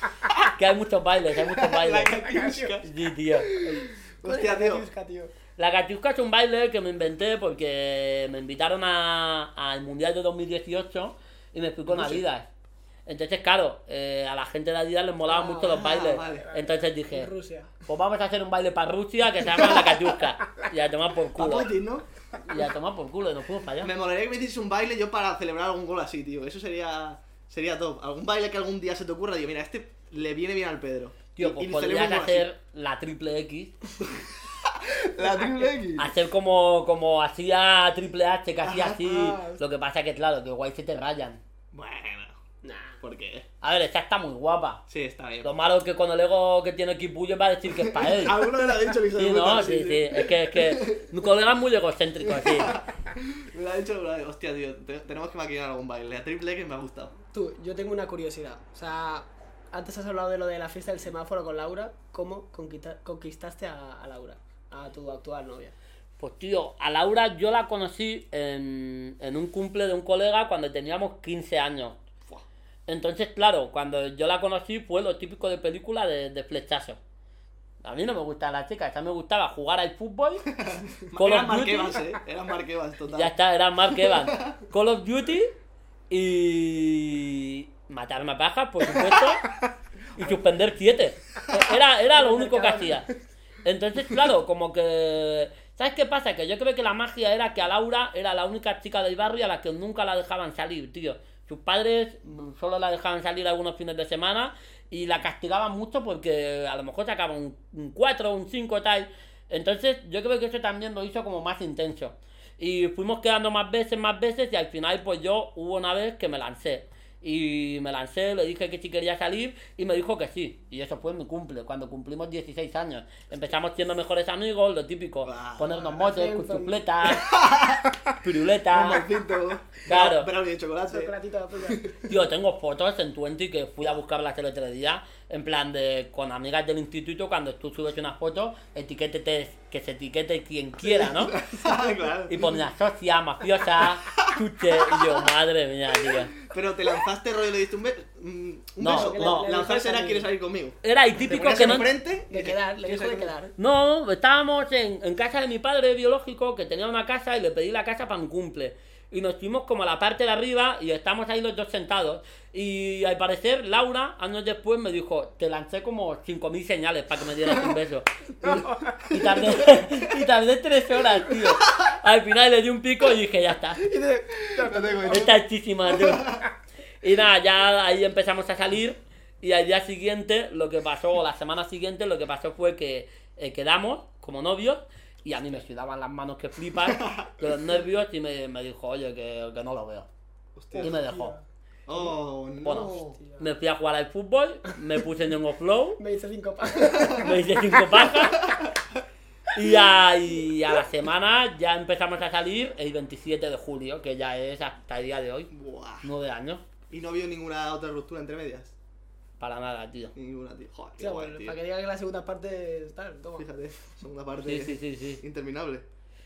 que hay muchos bailes, hay muchos bailes. La catiusca. Sí, tío. Hostia, La tío. catiusca, tío. La Katiuska es un baile que me inventé porque me invitaron a- al Mundial de 2018 y me fui con. Adidas. Entonces, claro, eh, a la gente de Adidas les molaban Ah, mucho los ah, bailes. vale. Entonces dije, Rusia. pues vamos a hacer un baile para Rusia que se llama la Katiuska. Y a tomar por culo. Putin, ¿no? Y a tomar por culo, y nos fuimos para allá. Me molaría que me hiciese un baile yo para celebrar algún gol así, tío. Eso sería sería top. Algún baile que algún día se te ocurra, digo, mira, este le viene bien al Pedro. Tío, Y- pues y podrías hacer la triple X. así. La triple X. Hacer como, como hacía Triple H, que hacía así. Lo que pasa que, claro, que guay se te rayan. Bueno, Nah. ¿por qué? A ver, esta está muy guapa. Sí, está bien. Lo malo es que con el ego que tiene Kipullo va a decir que es para él. Alguno lo ha dicho el hijo de Sí, puta, no, sí, sí. Es que, es que mi colega es muy egocéntrico, sí. Me lo ha dicho. Hostia, tío, te- tenemos que maquinar algún baile. La triple X me ha gustado. Tú, yo tengo una curiosidad. O sea, antes has hablado de lo de la fiesta del semáforo con Laura. ¿Cómo conquista- conquistaste a, a Laura? A tu actual novia. Pues tío, a Laura yo la conocí en, en un cumple de un colega cuando teníamos 15 años. Entonces, claro, cuando yo la conocí fue lo típico de película de, de flechazo. A mí no me gustaban las chicas, a mí me gustaba jugar al fútbol. Call Eran of Mark Duty. Evans, eh. Eran Mark Evans, total. Ya está, era Mark Evans. Call of Duty y matarme a pajas, por supuesto, y suspender siete. Era, era lo único que hacía. Entonces, claro, como que... ¿Sabes qué pasa? Que yo creo que la magia era que a Laura era la única chica del barrio a la que nunca la dejaban salir, tío. Sus padres mm, solo la dejaban salir algunos fines de semana y la castigaban mucho porque a lo mejor sacaba un, un 4 un 5 tal. Entonces yo creo que eso también lo hizo como más intenso. Y fuimos quedando más veces, más veces y al final pues yo hubo una vez que me lancé. Y me lancé, le dije que si quería salir y me dijo que sí. Y eso fue mi cumple, cuando cumplimos 16 años. Empezamos siendo mejores amigos, lo típico, ponernos motes, cuchufletas, Un piruletas. Claro. Pero de chocolate. Chocolatito de puya. Tío, tengo fotos en Twenty que fui a buscarlas el otro día, en plan de con amigas del instituto, cuando tú subes una foto, etiquétete, que se etiquete quien quiera, ¿no? claro. Y ponía socia, mafiosa, chuche, y yo, madre mía, tío. Pero te lanzaste rollo y le diste un, be- mm, un No, beso. no. Lanzarse era quieres salir conmigo. Era el Te típico que no... enfrente y De quedar, le ¿quieres dijo de quedar. No, estábamos en, en casa de mi padre biológico, que tenía una casa, y le pedí la casa para mi cumple. Y nos fuimos como a la parte de arriba y estamos ahí los dos sentados. Y al parecer, Laura, años después, me dijo, te lancé como 5.000 señales para que me dieras un beso. Y, y tardé, y tardé tres horas, tío. Al final le di un pico y dije, ya está. Está hechísima, tío. Y nada, ya ahí empezamos a salir. Y al día siguiente, lo que pasó, o la semana siguiente, lo que pasó fue que eh, quedamos como novios. Y a mí me sudaban las manos que flipas, de los nervios. Y me, me dijo, oye, que, que no lo veo. Hostia. Y me dejó. Oh, no. Bueno, Hostia. me fui a jugar al fútbol, me puse en un flow, Me hice cinco pajas. me hice cinco pajas. Y a, y a la semana ya empezamos a salir el 27 de julio, que ya es hasta el día de hoy, Buah. nueve años. ¿Y no vio ninguna otra ruptura entre medias? Para nada, tío. Ninguna, tío. Joder, qué Tío, guay, bueno, tío. para que diga que la segunda parte está, toma. Fíjate, segunda parte Sí, sí, sí, sí. interminable.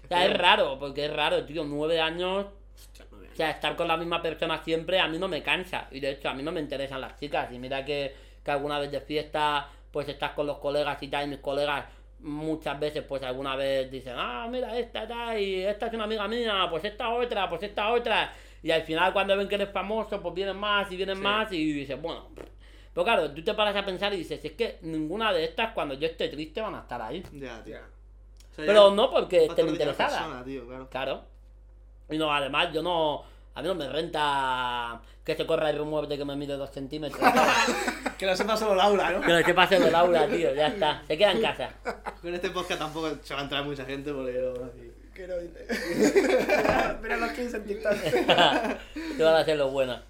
O sea, es raro, porque es raro, tío. Nueve años, Hostia, o sea, estar con la misma persona siempre a mí no me cansa. Y de hecho, a mí no me interesan las chicas. Y mira que, que alguna vez de fiesta, pues estás con los colegas y tal, y mis colegas muchas veces, pues alguna vez dicen, ah, mira, esta tal, y esta es una amiga mía, pues esta otra, pues esta otra. Y al final, cuando ven que eres famoso, pues vienen más y vienen Sí. más, y dices, bueno. Pero claro, tú te paras a pensar y dices, es que ninguna de estas, cuando yo esté triste, van a estar ahí. Ya, tío. Ya. O sea, Pero ya- no porque estén interesadas. persona, tío, claro. Claro. Y no, además yo no. A mí no me renta que se corra el rumor de que me mide dos centímetros. Que lo sepa solo Laura, ¿no? que no se pase de Laura, tío, ya está. Se queda en casa. Con este podcast tampoco se va a entrar mucha gente porque yo... Que no mira los 15 en TikTok. Te van a hacer lo bueno.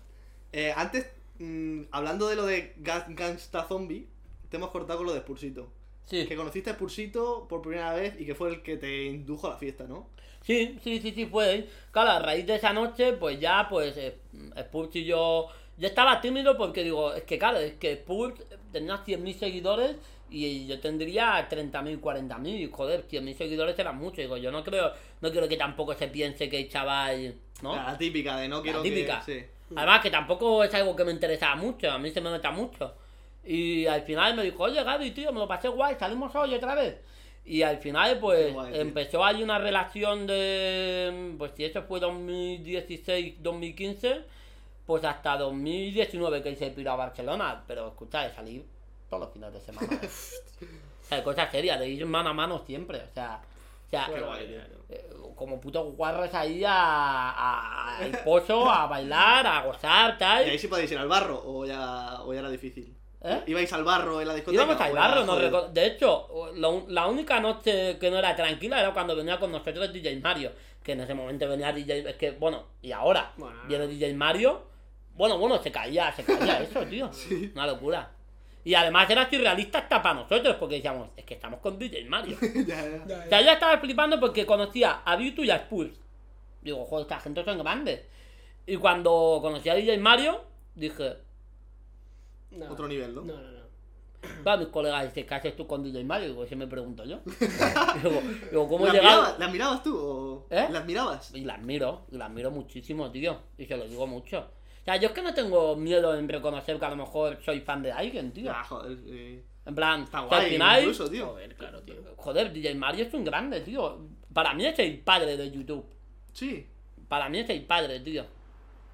Eh, antes, mm, hablando de lo de Ga- Gangsta Zombie, te hemos cortado con lo de Spursito. Sí. Que conociste a Spursito por primera vez y que fue el que te indujo a la fiesta, ¿no? Sí, sí, sí, sí, fue. Claro, a raíz de esa noche, pues ya, pues, eh, Spurs y yo. Yo estaba tímido porque digo, es que claro, es que Spurs tenía 100.000 seguidores y yo tendría 30.000, 40.000. Y joder, 100.000 seguidores eran muchos. Digo, yo no creo, no quiero que tampoco se piense que el chaval. ¿no? La típica de no quiero típica. que... Sí. Además que tampoco es algo que me interesaba mucho, a mí se me nota mucho. Y al final me dijo, oye Gaby, tío, me lo pasé guay, salimos hoy otra vez. Y al final, pues, guay, empezó ahí una relación de, pues si eso fue 2016-2015, pues hasta 2019 que se piró a Barcelona. Pero escucha, de salir todos los fines de semana. ¿eh? o sea, cosas serias, de ir mano a mano siempre, o sea... Sea, tío. eh, como putos guarros ahí a, a- al pozo, a bailar, a gozar, ¿Y tal. ahí sí podéis ir al barro o ya, o ya era difícil? ¿Eh? ¿Ibais al barro en la discoteca? Íbamos al o era barro, no jodido? recuerdo. De hecho, lo- la única noche que no era tranquila era cuando venía con nosotros DJ Mario. Que en ese momento venía DJ. Es que, bueno, y ahora Bueno. viene DJ Mario. Bueno, bueno, se caía, se caía eso, tío. Una locura. Y además era surrealista hasta para nosotros, porque decíamos, es que estamos con DJ Mario. Ya, ya. Ya, O ya. sea, yo estaba flipando porque conocía a Virtu y a Spurs. Digo, joder, esta gente son grandes. Y cuando conocí a DJ Mario, dije, No. Otro nivel, ¿no? No, no, no. va, mis colegas dicen, ¿qué haces tú con DJ Mario? Digo, ese me pregunto yo. digo, digo, ¿cómo he ¿Las mirabas, ¿Las mirabas tú o...? ¿Eh? ¿Las mirabas? Y las miro, y las miro muchísimo, tío. Y se lo digo mucho. O sea, yo es que no tengo miedo en reconocer que a lo mejor soy fan de alguien, tío. Ah, joder, eh, En plan, está al guay final, incluso, tío. Joder, claro, tío. joder, DJ Mario es un grande, tío. Para mí es el padre de YouTube. Sí. Para mí es el padre, tío.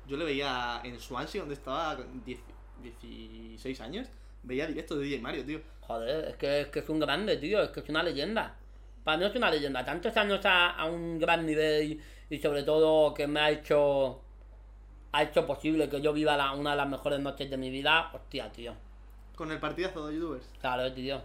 Yo le veía en Swansea, donde estaba con 10 16 años. Veía directo de DJ Mario, tío. Joder, es que, es que es un grande, tío. Es que es una leyenda. Para mí es una leyenda. Tantos años a, a un gran nivel y sobre todo que me ha hecho ha hecho posible que yo viva la- una de las mejores noches de mi vida. Hostia, tío. Con el partidazo de youtubers. Claro, tío.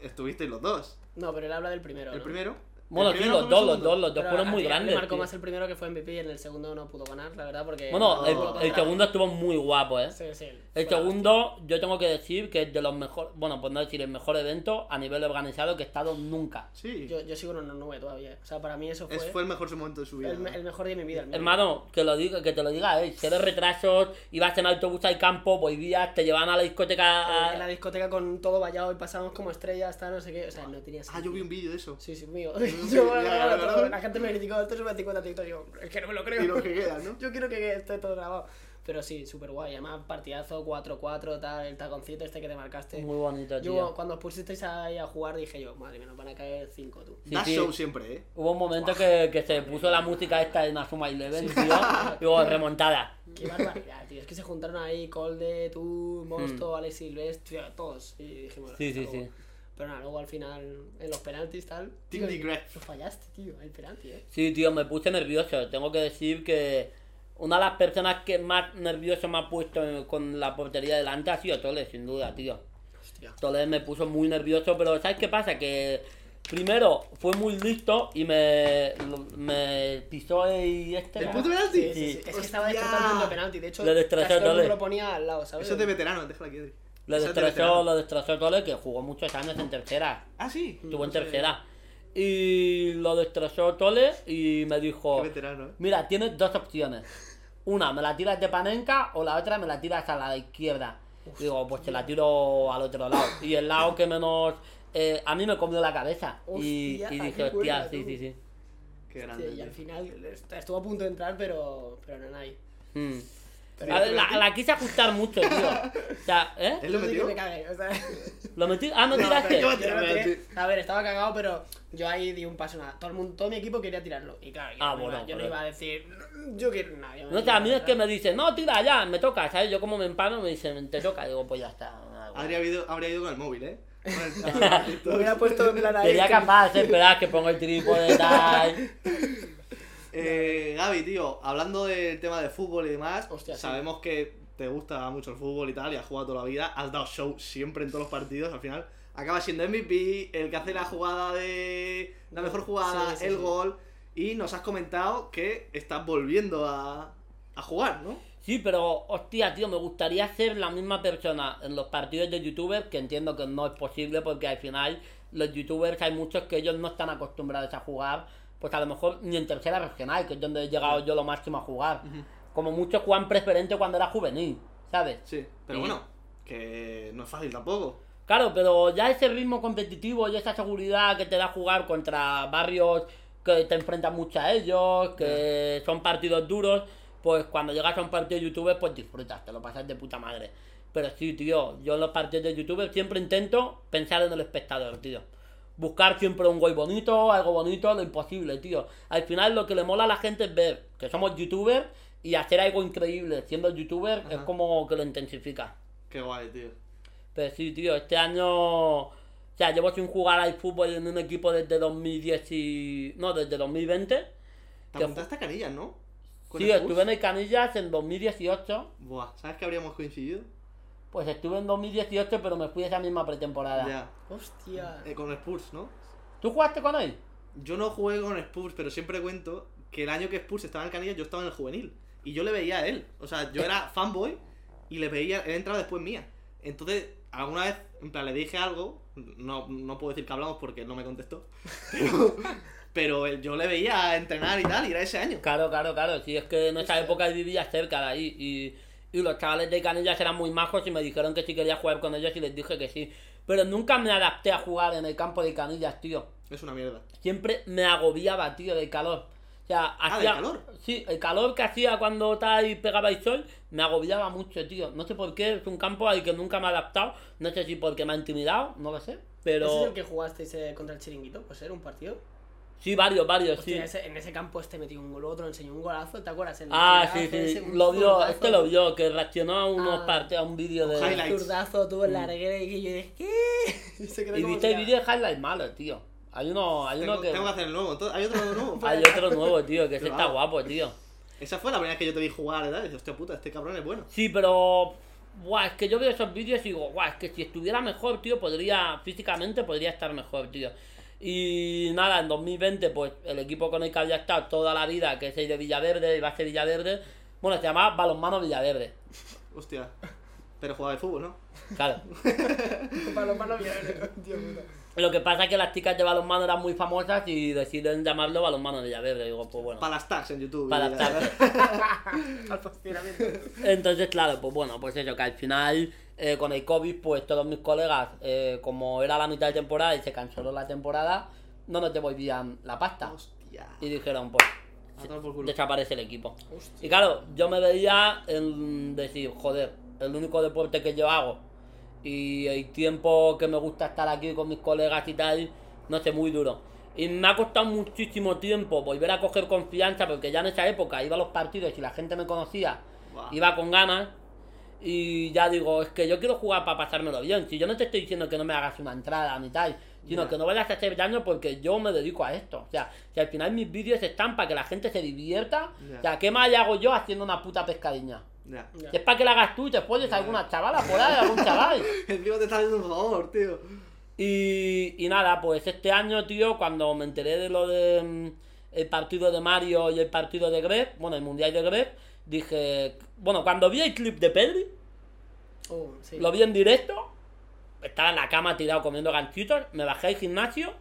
Estuvisteis los dos. No, pero él habla del primero. El ¿no? primero. Bueno, sí, los dos, los dos, los dos fueron a muy a grandes. Marcó tío. más el primero que fue MVP y en el segundo no pudo ganar, la verdad, porque. Bueno, no el, segundo estuvo muy guapo, eh. Sí, sí. El segundo, yo tengo que decir que es de los mejores, bueno, pues no decir el mejor evento a nivel organizado que he estado nunca. Sí. Yo, yo sigo en una nube todavía. O sea, para mí eso fue, Es- fue el mejor momento de su vida. el, me- el mejor día de mi vida. Hermano, que lo diga, que te lo diga, eh. Cero retrasos, ibas en autobús al campo, volvías, te llevaban a la discoteca. En la discoteca con todo vallado y pasábamos como estrellas, tal, no sé qué. O sea, no tenía Ah, yo vi un vídeo de eso. Sí, sí, mío. Sí, Yo, ya, bueno, ya, todo- la gente me criticó, esto sube a 50 TikTok. Yo, es que no me lo creo. Y lo que queda, ¿no? Yo quiero que esté todo grabado. Pero sí, súper guay. Además, partidazo, 4-4, tal, el taconcito este que te marcaste. Muy bonito, tío. Yo, cuando os pusisteis ahí a jugar, dije yo, madre mía, nos van a caer 5 tú. Sí, da sí. show siempre, ¿eh? Hubo un momento que, que se puso la música esta en Asuma Eleven, tío. y hubo remontada. Qué barbaridad, tío. Es que se juntaron ahí Colde, tú, Mosto, Alex Silvestre, todos. Y dijimos, Hmm. Sí, sí, sí. Pero nada, luego al final, en los penaltis, tal. Tío. Lo fallaste, tío, el penalti, eh. Sí, tío, me puse nervioso. Tengo que decir que una de las personas que más nervioso me ha puesto con la portería delante ha sido Tole, sin duda, tío. Hostia. Tole me puso muy nervioso, pero ¿sabes qué pasa? Que primero fue muy listo y me, me pisó el este. ¿El puto penalti? Sí, sí, sí. Es que estaba Hostia. destrozado el penalti. De hecho, Le destrozó casi todo el mundo lo ponía al lado, ¿sabes? Eso es de veterano, déjala aquí. Lo Eso es de destrozó, lo destrozó Tole, que jugó muchos años en tercera. Ah, sí. Estuvo en No tercera. Y lo destrozó Tole y me dijo... Qué veterano, ¿eh? Mira, tienes dos opciones. Una, me la tiras de panenca o la otra me la tiras a la izquierda. Digo, pues te la tiro al otro lado. Y el lado que menos... eh, a mí me comió la cabeza. y, Hostia, dije, hostia, sí, sí, sí. Qué Sí, grande. y al final est- estuvo a punto de entrar, pero, pero no hay. Mm. Pero A ver, ¿lo la, la quise ajustar mucho, tío. O sea, ¿eh? ¿Él lo metió? me cagué, o sea, ¿Lo metí? Ah, no, No, tiraste. yo tiré. A ver, estaba cagado, pero yo ahí di un paso nada. Todo el mundo, todo mi equipo quería tirarlo. Y claro, yo, Ah, no, bueno, iba, yo no iba a decir, "No, yo quiero nada. No, o sea, a mí es que me dicen, no, tira ya, me toca, ¿sabes? Yo como me empano me dicen, te toca. Digo, pues ya está. Habría ido, habría ido con el móvil, ¿eh? Hubiera puesto en plan ahí. Sería capaz de esperar que ponga el trípode tal. Eh, Gaby, tío, hablando del tema de fútbol y demás, Hostia, sí. sabemos que te gusta mucho el fútbol y tal, y has jugado toda la vida, has dado show siempre en todos los partidos, al final acabas siendo MVP, el que hace la jugada de la mejor jugada, Sí, sí, el gol, y nos has comentado que estás volviendo a, a jugar, ¿no? Sí, pero hostia, tío, me gustaría ser la misma persona en los partidos de youtubers, que entiendo que no es posible porque al final los youtubers hay muchos que ellos no están acostumbrados a jugar, pues a lo mejor ni en tercera regional, que es donde he llegado yo lo máximo a jugar. Como muchos juegan preferente cuando era juvenil, ¿sabes? Sí, pero Y- bueno, que no es fácil tampoco. Claro, pero ya ese ritmo competitivo y esa seguridad que te da jugar contra barrios que te enfrentan mucho a ellos, que son partidos duros, pues cuando llegas a un partido de youtuber, pues disfrutas, te lo pasas de puta madre. Pero sí, tío, yo en los partidos de youtuber siempre intento pensar en el espectador, tío. Buscar siempre un gol bonito, algo bonito, lo imposible, tío. Al final lo que le mola a la gente es ver que somos youtubers y hacer algo increíble siendo youtuber es como que lo intensifica. Qué guay, tío. Pero sí, tío, este año. O sea, llevo sin jugar al fútbol en un equipo desde 2010 y. No, desde 2020. Te Que- apuntaste a Canillas, ¿no? Sí, estuve en el Canillas en 2018. Buah, ¿sabes que habríamos coincidido? Pues estuve en 2018, pero me fui esa misma pretemporada. Ya. Hostia. Eh, con el Spurs, ¿no? ¿Tú jugaste con él? Yo no jugué con Spurs, pero siempre cuento que el año que Spurs estaba en Canillas, yo estaba en el juvenil. Y yo le veía a él. O sea, yo era fanboy y le veía, él entraba después mía. Entonces, alguna vez, en plan, le dije algo. No, no puedo decir que hablamos porque no me contestó. Pero, yo le veía entrenar y tal, y era ese año. Claro, claro, claro. Sí, es que en esa época vivía cerca de ahí. Y, y los chavales de Canillas eran muy majos y me dijeron que si quería jugar con ellos y les dije que sí. Pero nunca me adapté a jugar en el campo de Canillas, tío. Es una mierda. siempre me agobiaba, tío, del calor. O sea, Ah, hacía. ¿del calor? Sí, el calor que hacía cuando estaba ahí pegaba el sol me agobiaba mucho, tío. No sé por qué, es un campo al que nunca me he adaptado. No sé si porque me ha intimidado, no lo sé. Pero. ¿Ese es el que jugasteis eh, contra el chiringuito? Pues era un partido. Sí, varios, varios, sí. Ese- en ese campo este metió un gol, otro enseñó un golazo, ¿te acuerdas? El Ah, sí, sí. Lo vio, zurdazo. este lo vio, que reaccionó a unos Ah. partidos, a un vídeo de. Highlight. Un zurdazo tuvo en la larguera y yo dije, ¿qué? Y se viste el vídeo de highlight malo, tío. Hay uno, hay Tengo, uno que. tengo que hacer el nuevo. ¿Hay otro nuevo? Hay otro nuevo, tío, que ese está guapo. tío. Esa fue la primera vez que yo te vi jugar, ¿verdad? Y dije, hostia puta, este cabrón es bueno. Sí, pero. Buah, es que yo veo esos vídeos y digo, guau, es que si estuviera mejor, tío, podría. Físicamente podría estar mejor, tío. Y nada, en 2020, pues el equipo con el que había estado toda la vida, que es el de Villaverde, el base Villaverde, bueno, se llamaba Balonmano Villaverde. Hostia. Pero jugaba de fútbol, ¿no? Claro. Tío puta. Lo que pasa es que las chicas de balonmano eran muy famosas y deciden llamarlo Balonmano Villaverde. Digo, pues bueno. Para las tags en YouTube. Para las tags. Entonces, claro, pues bueno, pues eso, que al final eh, con el COVID, pues todos mis colegas, eh, como era la mitad de temporada y se canceló la temporada, no nos devolvían la pasta. Hostia. Y dijeron, pues, desaparece el equipo. Hostia. Y claro, yo me veía en decir, joder, el único deporte que yo hago y el tiempo que me gusta estar aquí con mis colegas y tal, no sé, muy duro. Y me ha costado muchísimo tiempo volver a coger confianza porque ya en esa época iba a los partidos y la gente me conocía, iba con ganas. Y ya digo, es que yo quiero jugar para pasármelo bien. Si yo no te estoy diciendo que no me hagas una entrada ni tal, sino que no vayas a hacer daño porque yo me dedico a esto. O sea, si al final mis vídeos están para que la gente se divierta, o sea, ¿qué más hago yo haciendo una puta pescadilla? Ya. Es para que la hagas tú y te folles a alguna chavala por ahí, algún chaval. Encima te está haciendo un favor, tío. Y, y nada, pues este año, tío, cuando me enteré de lo de mm, el partido de Mario y el partido de Gref, bueno, el mundial de Gref, dije, bueno, cuando vi el clip de Pedri, Oh, sí. lo vi en directo, estaba en la cama tirado comiendo ganchitos, me bajé al gimnasio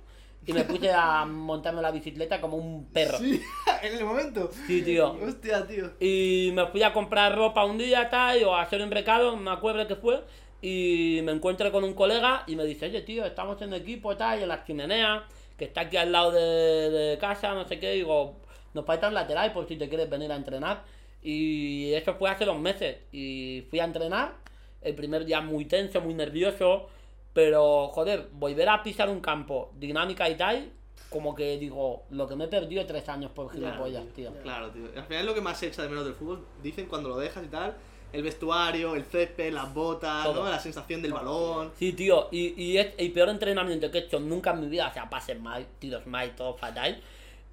y me puse a montarme la bicicleta como un perro. Sí, en el momento. Sí, tío. Hostia, tío. Y me fui a comprar ropa un día, tal, o a hacer un recado, me acuerdo qué fue. Y me encuentro con un colega y me dice, oye, tío, estamos en equipo, tal, y en la chimenea, que está aquí al lado de, de casa, no sé qué. digo, nos falta un lateral por si te quieres venir a entrenar. Y eso fue hace dos meses. Y fui a entrenar. El primer día muy tenso, muy nervioso. Pero, joder, volver a pisar un campo, dinámica y tal, como que digo, lo que me he perdido tres años por gilipollas, tío. Claro, tío. Al final es lo que más se echa de menos del fútbol. Dicen cuando lo dejas y tal. El vestuario, el césped, las botas, Todo. ¿no? La sensación del balón. Sí, tío, y, y es el peor entrenamiento que he hecho nunca en mi vida, o sea, pases mal, tiros mal, todo fatal.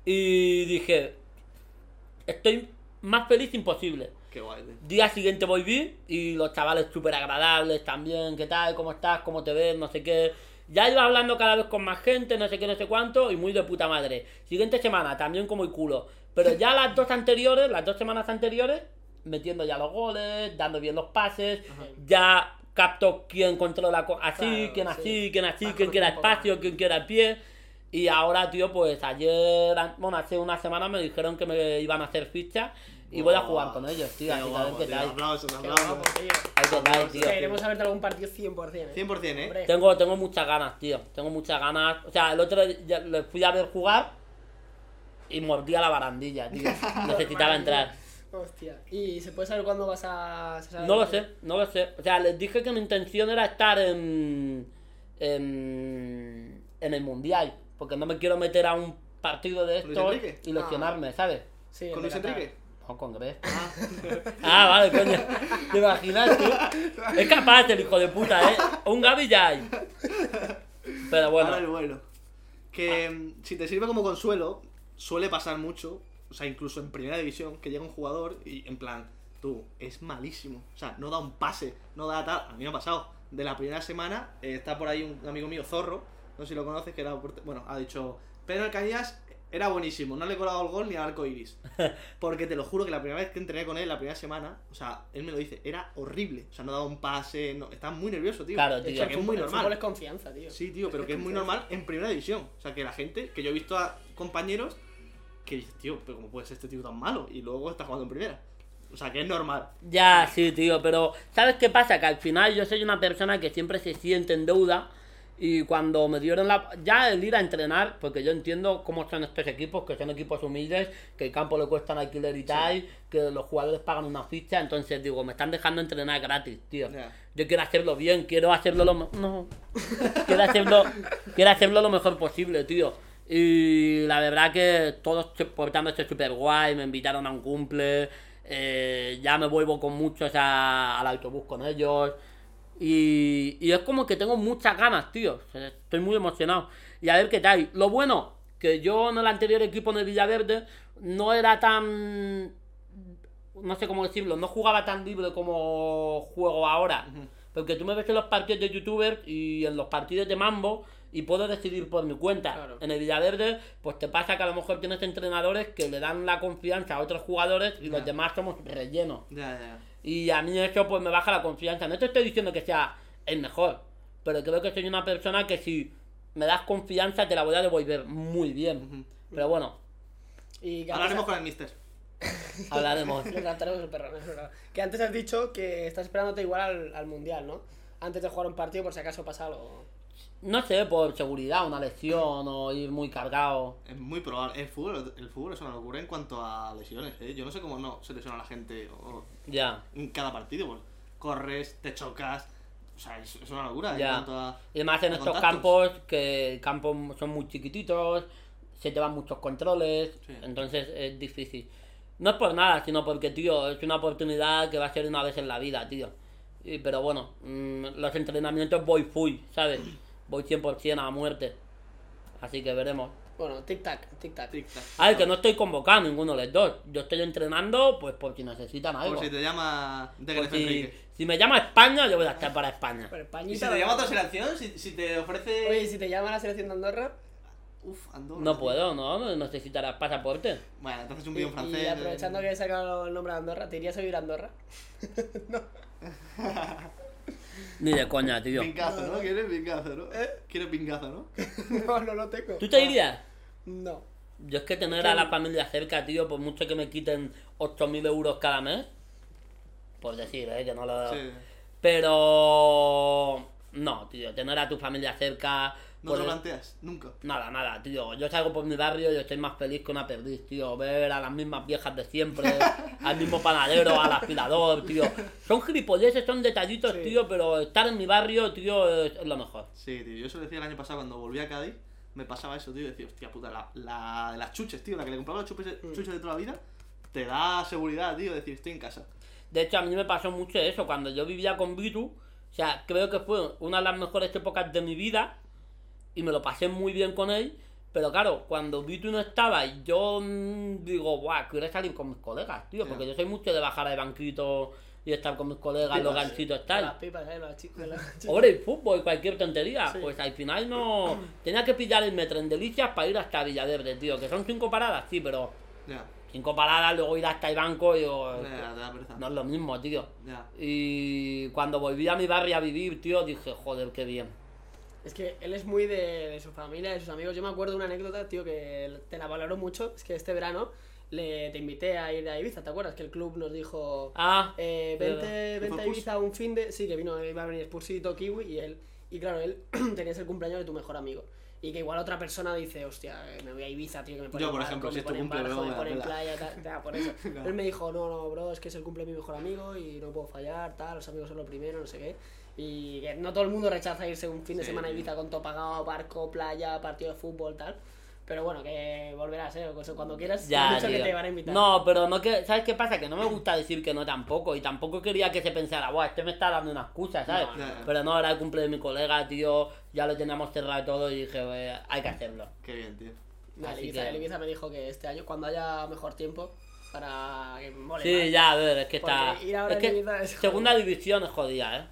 Y dije, estoy más feliz imposible. Qué guay, tío. Día siguiente volví y los chavales súper agradables también, ¿qué tal? ¿Cómo estás? ¿Cómo te ves? No sé qué. Ya iba hablando cada vez con más gente, no sé qué, no sé cuánto, y muy de puta madre. Siguiente semana, también como el culo. Pero ya las dos anteriores, las dos semanas anteriores, metiendo ya los goles, dando bien los pases, ya capto quién controla co- así, Claro, quién sí. así, quién así, quién poco espacio, quién quiera pie. Y ahora, tío, pues ayer, bueno, hace una semana me dijeron que me iban a hacer fichas y voy a jugar con ellos, tío. Así que guapo, tío. tal. Aplausos, aplausos. tío. Que a verte algún partido 100%. ¿eh? 100%, ¿eh? Hombre. Tengo, tengo muchas ganas, tío. Tengo muchas ganas. O sea, el otro día le fui a ver jugar y mordía la barandilla, tío. Necesitaba entrar. Hostia. ¿Y se puede saber cuándo vas a.? No lo sé, no lo sé. O sea, les dije que mi intención era estar en. en. en el mundial. Porque no me quiero meter a un partido de ¿Luis estos Enrique? y lesionarme, ¿sabes? Sí, ¿Con Luis. Enrique? No, con Gref. Ah, vale, coño. ¿Te imaginas tú? Es capaz el hijo de puta, ¿eh? Un Gaby ya hay. Pero bueno. Ahora el bueno. Que mm, si te sirve como consuelo, suele pasar mucho, o sea, incluso en primera división, que llega un jugador y en plan, tú, es malísimo. O sea, no da un pase, no da tal. A mí me ha pasado. De la primera semana, eh, está por ahí un amigo mío, Zorro, no sé si lo conoces, que era. Bueno, ha dicho, Pedro Alcañas era buenísimo, no le he colado el gol ni al arco iris. Porque te lo juro que la primera vez que entrené con él, la primera semana, o sea, él me lo dice, era horrible. O sea, no daba un pase, no, estaba muy nervioso, tío. Claro, tío. O sea, que el es muy el normal. es confianza, tío. Sí, tío, pero que es muy normal en primera división. O sea, que la gente, que yo he visto a compañeros que dices, tío, pero ¿cómo puede ser este tío tan malo? Y luego está jugando en primera. O sea, que es normal. Ya, sí, tío, pero ¿sabes qué pasa? Que al final yo soy una persona que siempre se siente en deuda Y cuando me dieron la. Ya el ir a entrenar, porque yo entiendo cómo son estos equipos, que son equipos humildes, que el campo le cuesta un alquiler y tal, que los jugadores pagan una ficha, entonces digo, me están dejando entrenar gratis, tío. Yo quiero hacerlo bien, quiero hacerlo lo. No. quiero hacerlo, quiero hacerlo lo mejor posible, tío. Y la verdad que todos se- portándose súper guay, me invitaron a un cumple, eh, ya me vuelvo con muchos a- al autobús con ellos. Y, y es como que tengo muchas ganas, tío. Estoy muy emocionado. Y a ver qué tal. Lo bueno, que yo en el anterior equipo en el Villaverde no era tan. No sé cómo decirlo, no jugaba tan libre como juego ahora. Porque tú me ves en los partidos de youtubers y en los partidos de Mambo y puedo decidir por mi cuenta. Claro. En el Villaverde, pues te pasa que a lo mejor tienes entrenadores que le dan la confianza a otros jugadores y los demás somos relleno. Ya, ya. Y a mí eso pues me baja la confianza. No te estoy diciendo que sea el mejor, pero creo que soy una persona que si me das confianza te la voy a devolver muy bien. Pero bueno, Y Hablaremos con el mister. hablaremos. Le raptaremos el perro. Que antes has dicho que estás esperándote igual al, al mundial, ¿no? Antes de jugar un partido por si acaso pasa algo. No sé, por seguridad, una lesión o ir muy cargado. Es muy probable. El fútbol, el fútbol es una locura en cuanto a lesiones. ¿eh? Yo no sé cómo no se lesiona la gente o- Ya. en cada partido. Pues, corres, te chocas. O sea, es, es una locura en Ya. cuanto a. Y más en a estos contactos. campos que campos son muy chiquititos, se te van muchos controles, Sí. entonces es difícil. No es por nada, sino porque, tío, es una oportunidad que va a ser una vez en la vida, tío. Y- pero bueno, mm, los entrenamientos voy full, ¿sabes? Voy 100% a muerte. Así que veremos. Bueno, tic-tac, tic-tac. Tic-tac. A ver, que no estoy convocado a ninguno de los dos. Yo estoy entrenando, pues por si necesitan algo. Por si te llama si, si me llama España, yo voy a estar para España. Pero Y Españita, si te llama otra selección, si, si te ofrece. Oye, ¿y si te llama la selección de Andorra. Uf, Andorra. No puedo, ¿no? No Necesitarás pasaporte. Bueno, entonces un Y, vídeo en francés. y eh. aprovechando que he sacado el nombre de Andorra, ¿te irías a vivir a Andorra? Ni de coña, tío. Pingazo, ¿no? ¿Quieres pingazo, no? ¿Eh? ¿Quieres pingazo, no? no, no lo tengo. ¿Tú te irías? No. Yo es que tener a la familia cerca, tío, por mucho que me quiten 8.000 euros cada mes, por decir, ¿eh? Que no lo... Sí. Pero... No, tío, tener a tu familia cerca... No te lo poder- planteas, nunca. Nada, nada, tío. Yo salgo por mi barrio y estoy más feliz que una perdiz, tío. Ver a las mismas viejas de siempre, al mismo panadero, al aspirador, tío. Son gilipolleces, son detallitos, Sí. tío, pero estar en mi barrio, tío, es, lo mejor. Sí, tío. Yo eso lo decía el año pasado cuando volví a Cádiz. Me pasaba eso, tío. Decía, hostia puta, la, la de las chuches, tío. La que le compraba los chuches, Mm. chuches de toda la vida. Te da seguridad, tío. Decir, estoy en casa. De hecho, a mí me pasó mucho eso. Cuando yo vivía con Vitu, o sea, creo que fue una de las mejores épocas de mi vida y me lo pasé muy bien con él. Pero claro, cuando Vitu no estaba yo mm, digo, guau, quiero salir con mis colegas, tío, porque yo soy mucho de bajar al banquito y estar con mis colegas, los Pipas, ganchitos Las tal. pipas, ¿eh? Las Hombre, el fútbol, cualquier tontería. Sí. Pues al final no. Tenía que pillar el metro en Delicias para ir hasta Villaverde, tío. Que son cinco paradas, sí, pero Ya. cinco paradas, luego ir hasta el banco y. digo, da pereza. no es lo mismo, tío. Ya. Y cuando volví a mi barrio a vivir, tío, dije, joder, qué bien. Es que él es muy de, de su familia, de sus amigos. Yo me acuerdo de una anécdota, tío, que te la valoro mucho. Es que este verano le, te invité a ir a Ibiza, ¿te acuerdas? Que el club nos dijo, Ah, eh, vente, ¿Que vente a Ibiza un fin de... Sí, que vino, iba a venir Spursito, Kiwi y él. Y claro, él tenías el cumpleaños de tu mejor amigo. Y que igual otra persona dice, hostia, eh, me voy a Ibiza, tío, que me pone Yo, por barco, ejemplo, si me es tu pone en cumple, barco, me me pone en la pela. playa, tal, tal, por eso. Claro. Él me dijo, no, no, bro, es que es el cumple de mi mejor amigo y no puedo fallar, tal, los amigos son lo primero, no sé qué. Y que no todo el mundo rechaza irse un fin de Sí, semana a. Ibiza con todo pagado, barco, playa, partido de fútbol, tal. Pero bueno, que volverás, ¿eh? O sea, Cuando quieras, Ya, dicho que te van a invitar. No, pero no que. ¿Sabes qué pasa? Que no me gusta decir que no tampoco. Y tampoco quería que se pensara, guau, este me está dando una excusa, ¿sabes? No, no, no. Pero no, era el cumple de mi colega, tío. Ya lo teníamos cerrado todo y dije, "Eh, hay que hacerlo. Qué bien, tío. Así Ibiza, que- el Ibiza me dijo que este año, cuando haya mejor tiempo, para que mole Sí, más. ya, a ver, es que está. Ir ahora Es en que Ibiza es segunda división es jodida, ¿eh?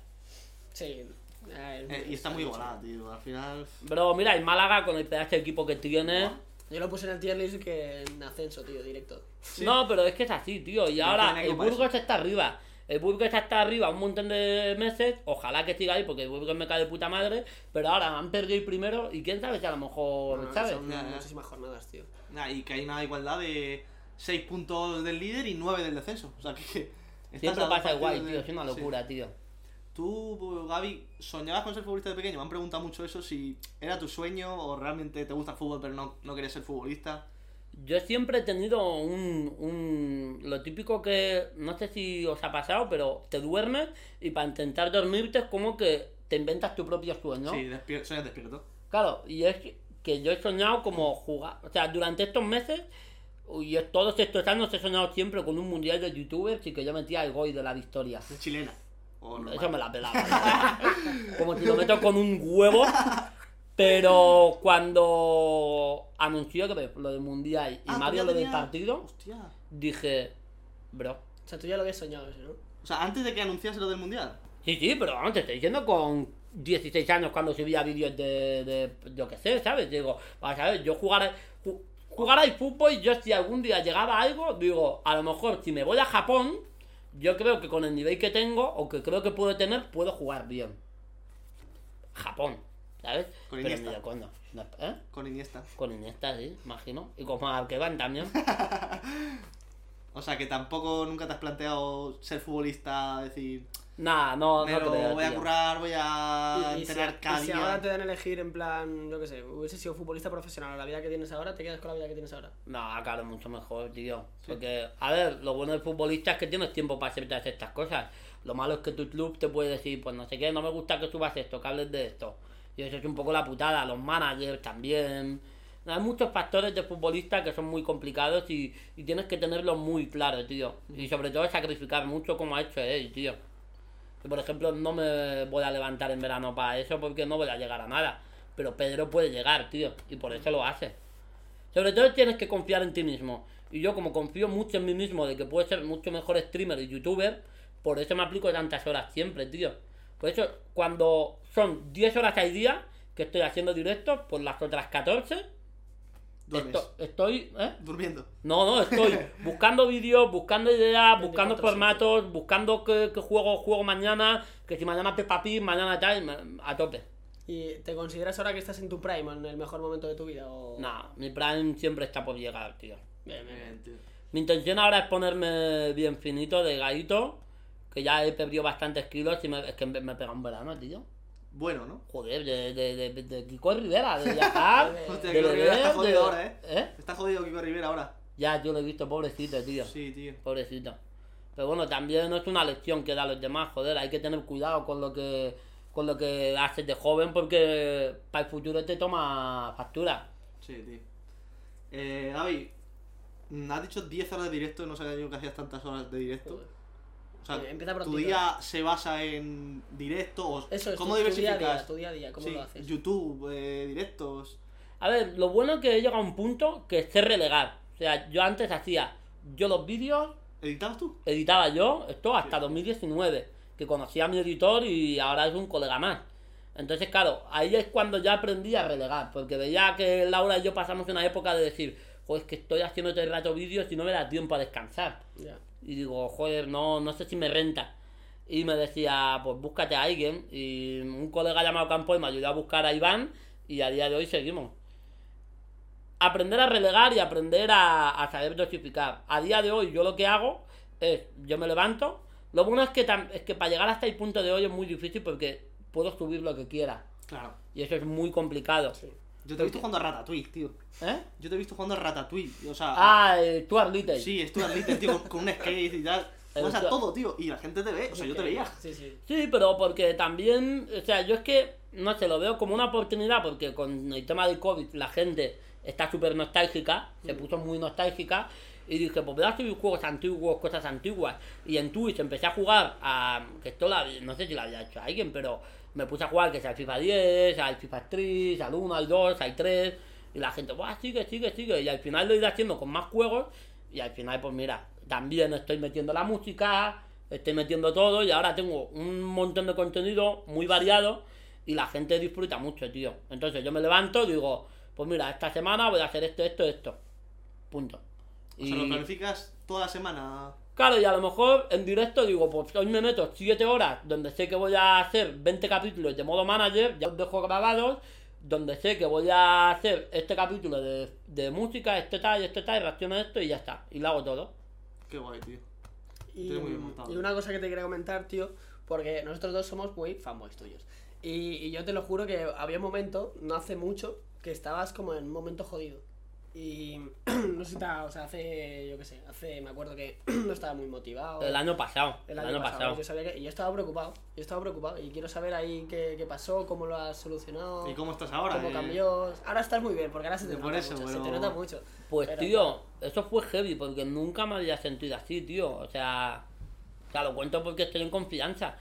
Sí. eh, Eh, y está muy igualada, tío. Al final. Bro, mira, el Málaga con el pedazo de equipo que tiene. Yo lo puse en el tier list que en ascenso, tío, directo. No, pero es que es así, tío. Y ahora el Burgos está arriba. El Burgos está arriba un montón de meses. Ojalá que siga ahí porque el Burgos me cae de puta madre. Pero ahora han perdido el primero y quién sabe si a lo mejor, Bueno, ¿sabes? Son Ya, ya. muchísimas jornadas, tío. Nah, y que hay una igualdad de 6 puntos del líder y 9 del descenso. O sea que. Siempre pasa igual, partidos tío. de- Es una sí. locura, tío. Tú, Gaby, ¿soñabas con ser futbolista de pequeño? Me han preguntado mucho eso, si era tu sueño o realmente te gusta el fútbol pero no, no querías ser futbolista. Yo siempre he tenido un, un... Lo típico que... No sé si os ha pasado, pero te duermes y para intentar dormirte es como que te inventas tu propio sueño. Sí, despier- sueñas despierto. Claro, y es que yo he soñado como jugar... O sea, durante estos meses y todos estos años he soñado siempre con un mundial de youtubers y que yo metía el gol de la victoria. Es chilena. O normal. Eso me la pelaba. Como si lo meto con un huevo. Pero cuando anunció que lo del mundial y Ah, tú Mario lo del tenías- partido, Hostia. dije, bro. O sea, tú ya lo habías soñado ¿no? O sea, antes de que anunciase lo del mundial. Sí, sí, pero vamos, te estoy diciendo con 16 años cuando subía vídeos de, de, yo qué sé, ¿sabes? Digo, vamos a ver, yo jugar, ju- jugar al fútbol, yo si algún día llegaba a algo, digo, a lo mejor si me voy a Japón, yo creo que con el nivel que tengo, o que creo que puedo tener, puedo jugar bien. Japón, ¿sabes? Con pero Iniesta. ¿Eh? Con Iniesta. Con Iniesta, sí, imagino. Y con Arqueban también. O sea, que tampoco nunca te has planteado ser futbolista, decir, Nah, no, me no lo creo, voy a tío. currar, voy a Y, y si, entrenar y si ahora te dan a elegir en plan, yo qué sé, hubiese sido futbolista profesional, la vida que tienes ahora, te quedas con la vida que tienes ahora. No, claro, mucho mejor, tío. Porque, a ver, lo bueno del futbolista es que tienes tiempo para hacerte hacer estas cosas. Lo malo es que tu club te puede decir, pues no sé qué, no me gusta que subas esto, que hables de esto. Y eso es un poco la putada. Los managers también. Hay muchos factores de futbolista que son muy complicados y, y tienes que tenerlos muy claros, tío. Y sobre todo sacrificar mucho como ha hecho él, tío. Que por ejemplo no me voy a levantar en verano para eso porque no voy a llegar a nada. Pero Pedro puede llegar, tío. Y por eso lo hace. Sobre todo tienes que confiar en ti mismo. Y yo como confío mucho en mí mismo de que puedo ser mucho mejor streamer y youtuber, por eso me aplico tantas horas siempre, tío. Por eso cuando son 10 horas al día que estoy haciendo directos, por las otras 14, Duermes. esto- estoy... ¿eh? Durmiendo. No, no, estoy buscando vídeos, buscando ideas, 24/7. buscando formatos, buscando qué, qué juego juego mañana, que si mañana Peppa Pig, mañana tal, a tope. ¿Y te consideras ahora que estás en tu prime, en el mejor momento de tu vida? O... No, mi prime siempre está por llegar, tío. Bien, bien, bien. Bien, tío. Mi intención ahora es ponerme bien finito, delgadito, que ya he perdido bastantes kilos y me, es que me, me pega un verano, tío. Bueno, ¿no? Joder, de, de, de, de Kiko Rivera, de viajar, Hostia, Kiko Rivera está jodido ahora, ¿eh? ¿eh? Está jodido Kiko Rivera ahora. Ya, yo lo he visto, pobrecito, tío. Sí, tío. Pobrecito. Pero bueno, también no es una lección que da a los demás, joder, hay que tener cuidado con lo que con lo que haces de joven porque para el futuro te toma factura. Sí, tío. Eh, Gaby, mm, has dicho 10 horas de directo, no sabía yo que hacías tantas horas de directo. Joder. Sea, Eh, ¿tu día se basa en directo o Eso es, cómo tu, tu día a diversificas? día, tu día a día, ¿cómo Sí, lo haces? YouTube, eh, directos. A ver, lo bueno es que he llegado a un punto que sé relegar. O sea, yo antes hacía yo los vídeos, ¿Editabas tú? editaba yo, esto hasta 2019, que conocí a mi editor y ahora es un colega más. Entonces, claro, ahí es cuando ya aprendí a relegar, porque veía que Laura y yo pasamos una época de decir, joder, es que estoy haciendo todo el rato vídeos y no me da tiempo a descansar. Y digo, joder, no, no sé si me renta. Y me decía, pues búscate a alguien. Y un colega llamado Campo me ayudó a buscar a Iván y a día de hoy seguimos. Aprender a relegar y aprender a, a saber dosificar. A día de hoy yo lo que hago es, yo me levanto. Lo bueno es que, es que para llegar hasta el punto de hoy es muy difícil porque puedo subir lo que quiera. Claro. Y eso es muy complicado. Sí. Yo te he visto jugando a Ratatouille, tío. ¿Eh? Yo te he visto jugando a Ratatouille. O sea, Ah, eh, Stuart Little. sí, al Little, tío, con, con un skate y tal. O sea, todo, tío. Y la gente te ve. O sea, yo te veía. Sí, sí. Sí, pero porque también, o sea, yo es que, no sé, lo veo como una oportunidad porque con el tema del COVID la gente está súper nostálgica, se puso muy nostálgica y dije, pues voy a subir juegos antiguos, cosas antiguas. Y en Twitch empecé a jugar a, que esto la, no sé si lo había hecho alguien, pero me puse a jugar que sea al FIFA 10, al FIFA 3, al 1, al 2, al 3 y la gente, ¡buah, sigue, sigue, sigue! Y al final lo he ido haciendo con más juegos y al final, pues mira, también estoy metiendo la música, estoy metiendo todo y ahora tengo un montón de contenido muy variado y la gente disfruta mucho, tío. Entonces yo me levanto y digo, pues mira, esta semana voy a hacer esto, esto, esto. Punto. O sea, lo planificas toda la semana. Claro, y a lo mejor en directo digo, pues hoy me meto 7 horas donde sé que voy a hacer 20 capítulos de modo manager, ya os dejo grabados, donde sé que voy a hacer este capítulo de, de música, este tal, este tal, y reacciono a esto y ya está. Y lo hago todo. Qué guay, tío. Y, Tiene muy bien montado. y una cosa que te quería comentar, tío, porque nosotros dos somos muy fanboys tuyos. Y, y yo te lo juro que había un momento, no hace mucho, que estabas como en un momento jodido. Y no sé ha- o sea, hace, yo qué sé, hace, me acuerdo que no estaba muy motivado. El año pasado. El año, pasado. Yo sabía que, y yo estaba preocupado, yo estaba preocupado. Y quiero saber ahí qué, qué pasó, cómo lo has solucionado. ¿Y cómo estás ahora? ¿Cómo Eh, cambió? Ahora estás muy bien, porque ahora se te Por nota eso, mucho. pero- Se te nota mucho. Pues Pero, tío, eso fue heavy porque nunca me había sentido así, tío. O sea, o sea, lo cuento porque estoy en confianza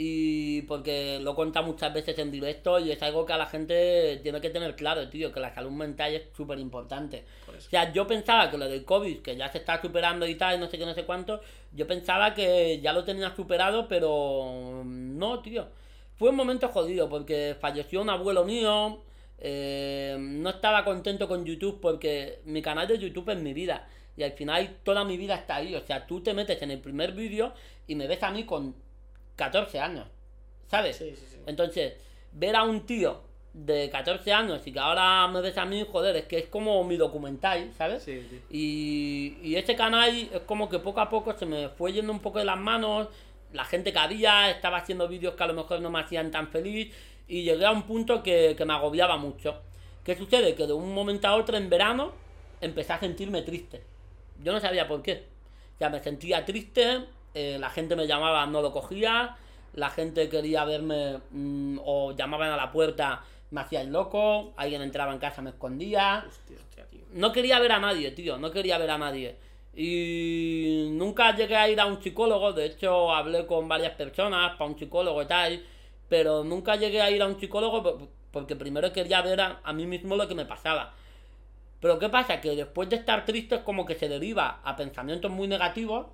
y porque lo contado muchas veces en directo y es algo que a la gente tiene que tener claro, tío, que la salud mental es súper importante. O sea, yo pensaba que lo del COVID, que ya se está superando y tal, y no sé qué, no sé cuánto, yo pensaba que ya lo tenía superado, pero no, tío. Fue un momento jodido porque falleció un abuelo mío, eh, no estaba contento con YouTube porque mi canal de YouTube es mi vida. Y al final toda mi vida está ahí. O sea, tú te metes en el primer vídeo y me ves a mí con 14 años. ¿Sabes? Sí, sí, sí. Entonces, ver a un tío de 14 años y que ahora me ves a mí, joder, es que es como mi documental, ¿sabes? Sí, tío. Y, y ese canal es como que poco a poco se me fue yendo un poco de las manos. La gente que había estaba haciendo vídeos que a lo mejor no me hacían tan feliz. Y llegué a un punto que, que me agobiaba mucho. ¿Qué sucede? Que de un momento a otro en verano empecé a sentirme triste. Yo no sabía por qué. Ya me sentía triste, eh, la gente me llamaba, no lo cogía, la gente quería verme mm, o llamaban a la puerta, me hacía el loco, alguien entraba en casa, me escondía. Hostia. Hostia, tío. No quería ver a nadie, tío, no quería ver a nadie. Y nunca llegué a ir a un psicólogo, de hecho hablé con varias personas para un psicólogo y tal, pero nunca llegué a ir a un psicólogo por- porque primero quería ver a, a mí mismo lo que me pasaba. Pero ¿qué pasa? Que después de estar triste es como que se deriva a pensamientos muy negativos.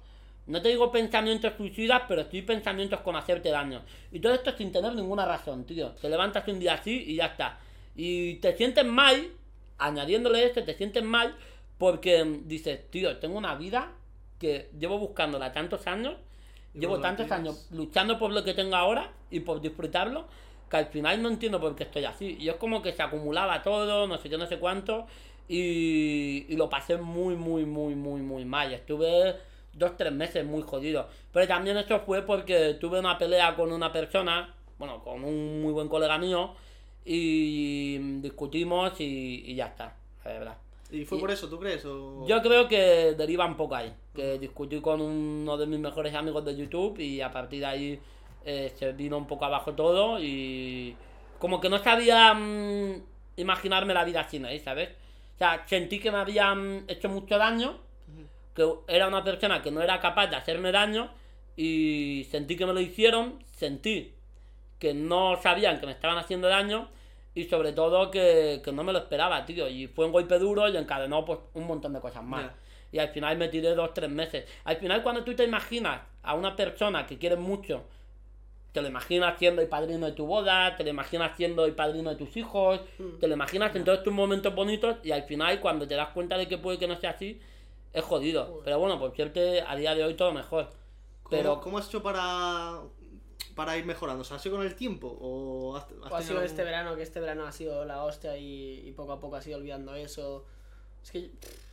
No te digo pensamientos suicidas, pero sí pensamientos con hacerte daño. Y todo esto sin tener ninguna razón, tío. Te levantas un día así y ya está. Y te sientes mal, añadiéndole esto, te sientes mal porque dices, tío, tengo una vida que llevo buscándola tantos años, Y llevo tantos tienes. años luchando por lo que tengo ahora y por disfrutarlo, que al final no entiendo por qué estoy así. Y es como que se acumulaba todo, no sé qué, no sé cuánto, y, y lo pasé muy, muy, muy, muy, muy mal. Estuve dos, tres meses muy jodido. Pero también eso fue porque tuve una pelea con una persona, bueno, con un muy buen colega mío, y discutimos y, y ya está, la verdad. ¿Y fue Y- por eso, tú crees? O... Yo creo que deriva un poco ahí. Que discutí con uno de mis mejores amigos de YouTube y a partir de ahí eh, se vino un poco abajo todo y como que no sabía mm, imaginarme la vida sin él, ¿sabes? O sea, sentí que me habían hecho mucho daño, que era una persona que no era capaz de hacerme daño y sentí que me lo hicieron, sentí que no sabían que me estaban haciendo daño y sobre todo que, que no me lo esperaba, tío. Y fue un golpe duro y encadenó pues un montón de cosas más. Ya. Y al final me tiré dos, tres meses. Al final cuando tú te imaginas a una persona que quieres mucho, te lo imaginas siendo el padrino de tu boda, te lo imaginas siendo el padrino de tus hijos, Mm. te lo imaginas en todos tus momentos bonitos y al final cuando te das cuenta de que puede que no sea así, es jodido. Joder. Pero bueno, por suerte a día de hoy todo mejor. ¿Cómo, Pero ¿Cómo has hecho para, para ir mejorando? O sea, ¿has sido con el tiempo? ¿O has, has O ha sido algún- este verano, que este verano ha sido la hostia y, y poco a poco has ido olvidando eso. Es que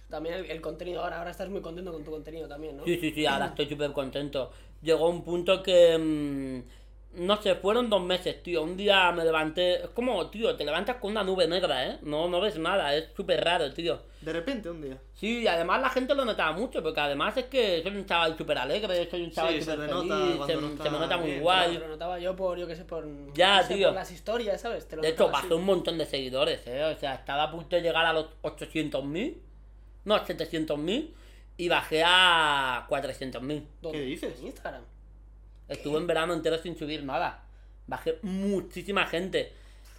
también el, el contenido ahora, ahora estás muy contento con tu contenido también, ¿no? Sí, sí, sí, ahora estoy súper contento. Llegó un punto que. mm, no sé, fueron dos meses, tío. Un día me levanté. Es como, tío, te levantas con una nube negra, ¿eh? No, no ves nada, es súper raro, tío. De repente, un día. Sí, y además la gente lo notaba mucho, porque además es que soy un chaval súper alegre, soy un chaval Sí, se súper feliz, no se me nota muy bien, guay. Lo notaba yo por, yo qué sé, por, Ya, no sé, tío. por las historias, ¿sabes? Te lo De hecho, notaba así. bajé un montón de seguidores, ¿eh? O sea, estaba a punto de llegar a los 800.000, no, 700.000, y bajé a 400.000. ¿Dónde? ¿Qué dices? En Instagram. Estuve en verano entero sin subir nada. Bajé muchísima gente.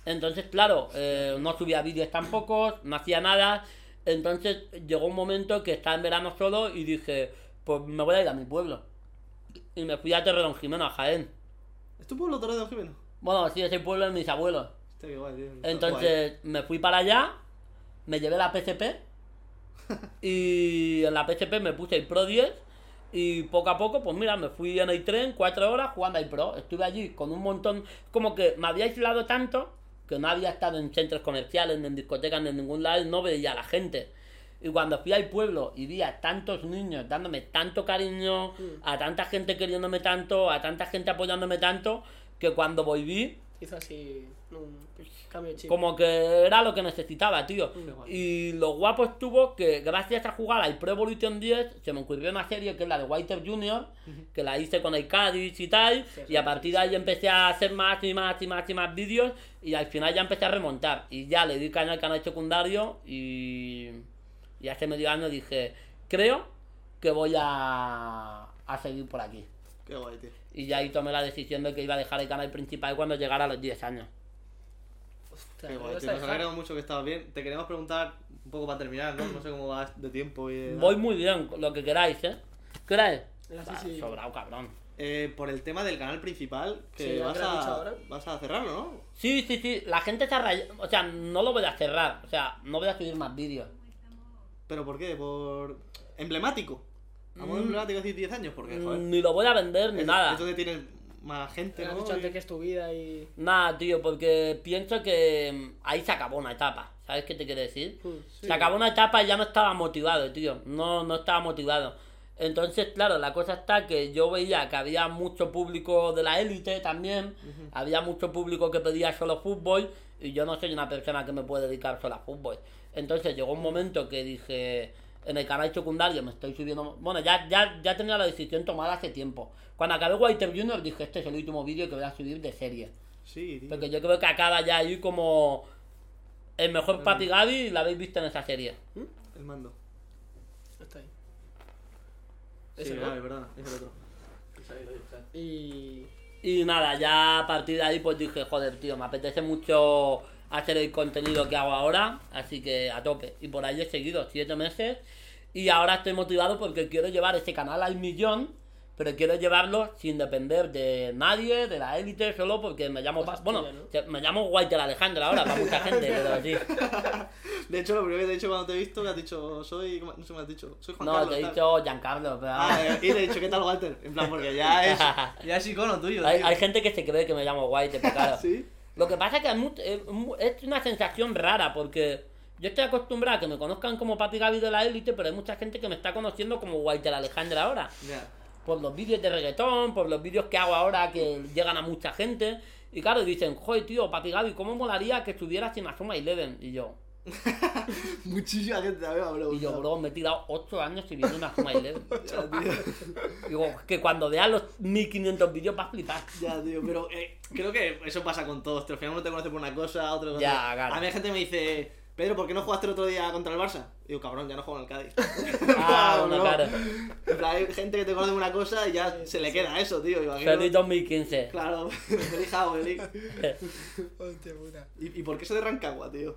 Entonces, claro, eh, no subía vídeos tampoco, no hacía nada. Entonces llegó un momento que estaba en verano solo y dije, pues me voy a ir a mi pueblo. Y me fui a Torredón Jimeno, a Jaén. ¿Es tu pueblo Torredón Jimeno? Bueno, sí, es el pueblo de mis abuelos. Hostia, qué guay, tío. Está guay. Entonces me fui para allá, me llevé la PSP y en la PSP me puse el Pro 10 y poco a poco, pues mira, me fui en el tren cuatro horas jugando al Pro. Estuve allí con un montón, como que me había aislado tanto que no había estado en centros comerciales, ni en discotecas, ni en ningún lado y no veía a la gente. Y cuando fui al pueblo y vi a tantos niños dándome tanto cariño, a tanta gente queriéndome tanto, a tanta gente apoyándome tanto, que cuando volví, Hizo así cambio de chip. como que era lo que necesitaba, tío. Guay. Y lo guapo estuvo que gracias a jugar al Pro Evolution 10 se me ocurrió una serie que es la de Whiter Junior, que la hice con el Cádiz y tal, Sí, y a partir de ahí empecé a hacer más y más y más y más vídeos y al final ya empecé a remontar. Y ya le di caña al canal secundario y, y hace medio año dije, creo que voy a, a seguir por aquí. Qué guay, tío. Y ya ahí tomé la decisión de que iba a dejar el canal principal cuando llegara a los 10 años. Qué ¿me guay, tío. Nos alegramos mucho que estabas bien. Te queremos preguntar un poco para terminar, ¿no? No sé cómo vas de tiempo y de- Voy muy bien, lo que queráis, ¿eh? ¿Qué hora es? Sí, Ah, sí. Sobrado, cabrón. Eh, por el tema del canal principal, que Sí, vas, ¿lo has dicho a, ahora? vas a cerrarlo, ¿no? Sí, sí, sí, la gente se ha rayado. O sea, no lo voy a cerrar. O sea, no voy a subir más vídeos. ¿Pero por qué? ¿Por emblemático? ¿A modo Mm. emblemático decir 10 años? Porque, joder. Ni lo voy a vender ni es- nada. Tienes más gente, ¿no? dicho antes Y- que es tu vida y. Nada, tío, porque pienso que mm, ahí se acabó una etapa. ¿Sabes qué te quiero decir? Sí. Se acabó una etapa y ya no estaba motivado, tío. No, no estaba motivado. Entonces, claro, la cosa está que yo veía que había mucho público de la élite también. Había mucho público que pedía solo fútbol. Y yo no soy una persona que me puede dedicar solo a fútbol. Entonces llegó un momento que dije, en el canal secundario me estoy subiendo... Bueno, ya, ya, ya tenía la decisión tomada hace tiempo. Cuando acabé Whiter Junior dije, este es el último vídeo que voy a subir de serie. Sí, tío. Porque yo creo que acaba ya ahí como el mejor Papi Gaby la habéis visto en esa serie. El mando. Está ahí. Sí, vale, es verdad, es el otro. Y. Y nada, ya a partir de ahí pues dije, joder, tío, me apetece mucho hacer el contenido que hago ahora, así que a tope. Y por ahí he seguido siete meses y ahora estoy motivado porque quiero llevar ese canal al millón, pero quiero llevarlo sin depender de nadie, de la élite, solo porque me llamo... Pa- bueno, ¿no? me llamo Walter Alejandro ahora para mucha gente, pero sí. De hecho, lo primero que te he dicho cuando te he visto, que has dicho, soy. ¿cómo- No sé cómo has dicho. Soy Juan No, Carlos. te he tal. dicho Giancarlo, pero... Ah, eh, y te he dicho, ¿qué tal, Walter? En plan, porque ya es. Ya es icono tuyo. Hay, hay gente que se cree que me llamo White, pero claro. Sí. Lo que pasa es que es, una sensación rara porque yo estoy acostumbrado a que me conozcan como Papi Gaby de la élite, pero hay mucha gente que me está conociendo como Walter Alejandro ahora. Ya. Por los vídeos de reggaetón, por los vídeos que hago ahora que llegan a mucha gente. Y claro, dicen, joder, tío, Papi Gaby, ¿cómo molaría que estuvieras en Asuma Eleven? Y yo, Muchísima gente me ha preguntado. y yo, bro, me he tirado 8 años en Asuma Eleven. Ya, tío. Digo, que cuando veas los 1500 vídeos vas a flipar. Ya, tío, pero eh, creo que eso pasa con todos. tío. Al final uno te conoce por una cosa, otro Ya, otra. claro. A mí hay gente me dice, Pedro, ¿por qué no jugaste el otro día contra el Barça? digo, cabrón, ya no juego en el Cádiz. Ah, bueno, No. claro. Plan, hay gente que te conoce por una cosa y ya se le queda eso, tío. Feliz 2015. Claro, feliz feliz. Hostia puta. ¿Y, ¿Y por qué eso de Rancagua, tío?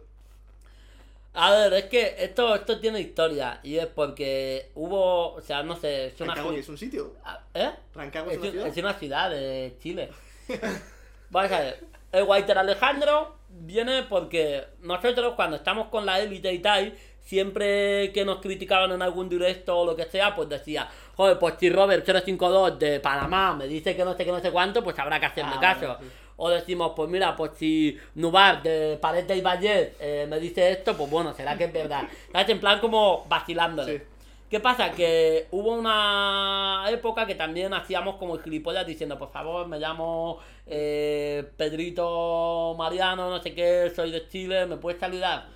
A ver, es que esto, esto tiene historia y es porque hubo, o sea, no sé, es una Rancagua que es un sitio. Ah, ¿Eh? Rancagua es Es, una un- ciudad. es una ciudad de Chile. Vamos a ver, el Walter Alejandro viene porque nosotros cuando estamos con la élite y tal, siempre que nos criticaban en algún directo o lo que sea, pues decía, joder, pues si Robert 052 de Panamá me dice que no sé qué no sé cuánto, pues habrá que hacerme Ah, caso. bueno, sí. O decimos, pues mira, pues si Nubar de Paleta y Vallet eh, me dice esto, pues bueno, será que es verdad. ¿Sabes? En plan como vacilándole. Sí. ¿Qué pasa? Que hubo una época que también hacíamos como gilipollas diciendo, por favor, me llamo eh, Pedrito Mariano, no sé qué, soy de Chile, ¿me puedes saludar?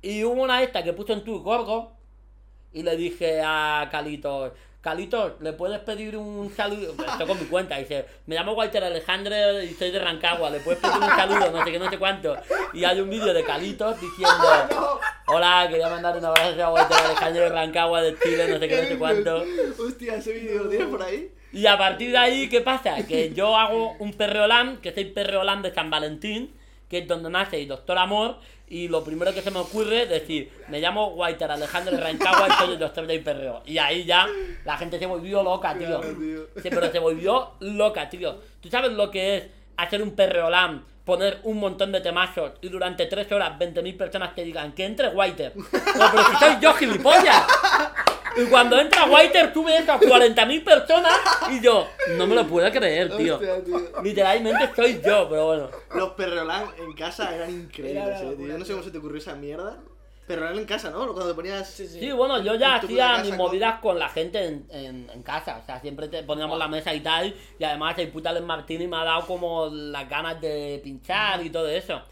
Y hubo una esta que puso en tu gorgo y le dije a Calito, Calito, ¿le puedes pedir un saludo? Pues Estoy con mi cuenta, dice, me llamo Walter Alejandro y soy de Rancagua, ¿le puedes pedir un saludo? No sé qué, no sé cuánto. Y hay un vídeo de Calitos diciendo, hola, quería mandar un abrazo a Walter Alejandro de Rancagua de Chile, no sé qué, no sé cuánto. Hostia, ese vídeo lo tienes por ahí. Y a partir de ahí, ¿qué pasa? Que yo hago un perreolán, que es el perreolán de San Valentín, que es donde nace el Doctor Amor, y lo primero que se me ocurre es decir, me llamo Walter Alejandro de Rancagua y soy el Doctor del Perreo. Y ahí ya la gente se volvió loca, tío. Claro, tío. Sí, pero se volvió loca, tío. ¿Tú sabes lo que es hacer un perreolán? Poner un montón de temazos y durante tres horas 20.000 personas que digan que entre Walter. No, pero si soy yo, gilipollas. Y cuando entra Whiter, tú ves a 40.000 personas y yo, no me lo puedo creer, tío. Hostia, tío. Literalmente soy yo, pero bueno. Los perreolán en casa eran increíbles, eh, tío. Yo no sé cómo se te ocurrió esa mierda. Pero era en casa, ¿no? Cuando te ponías. Sí, sí. Sí, bueno, yo ya hacía mis movidas con la gente en, en, en casa. O sea, siempre te poníamos la mesa y tal. Y además el puta Alex Martini me ha dado como las ganas de pinchar y todo eso.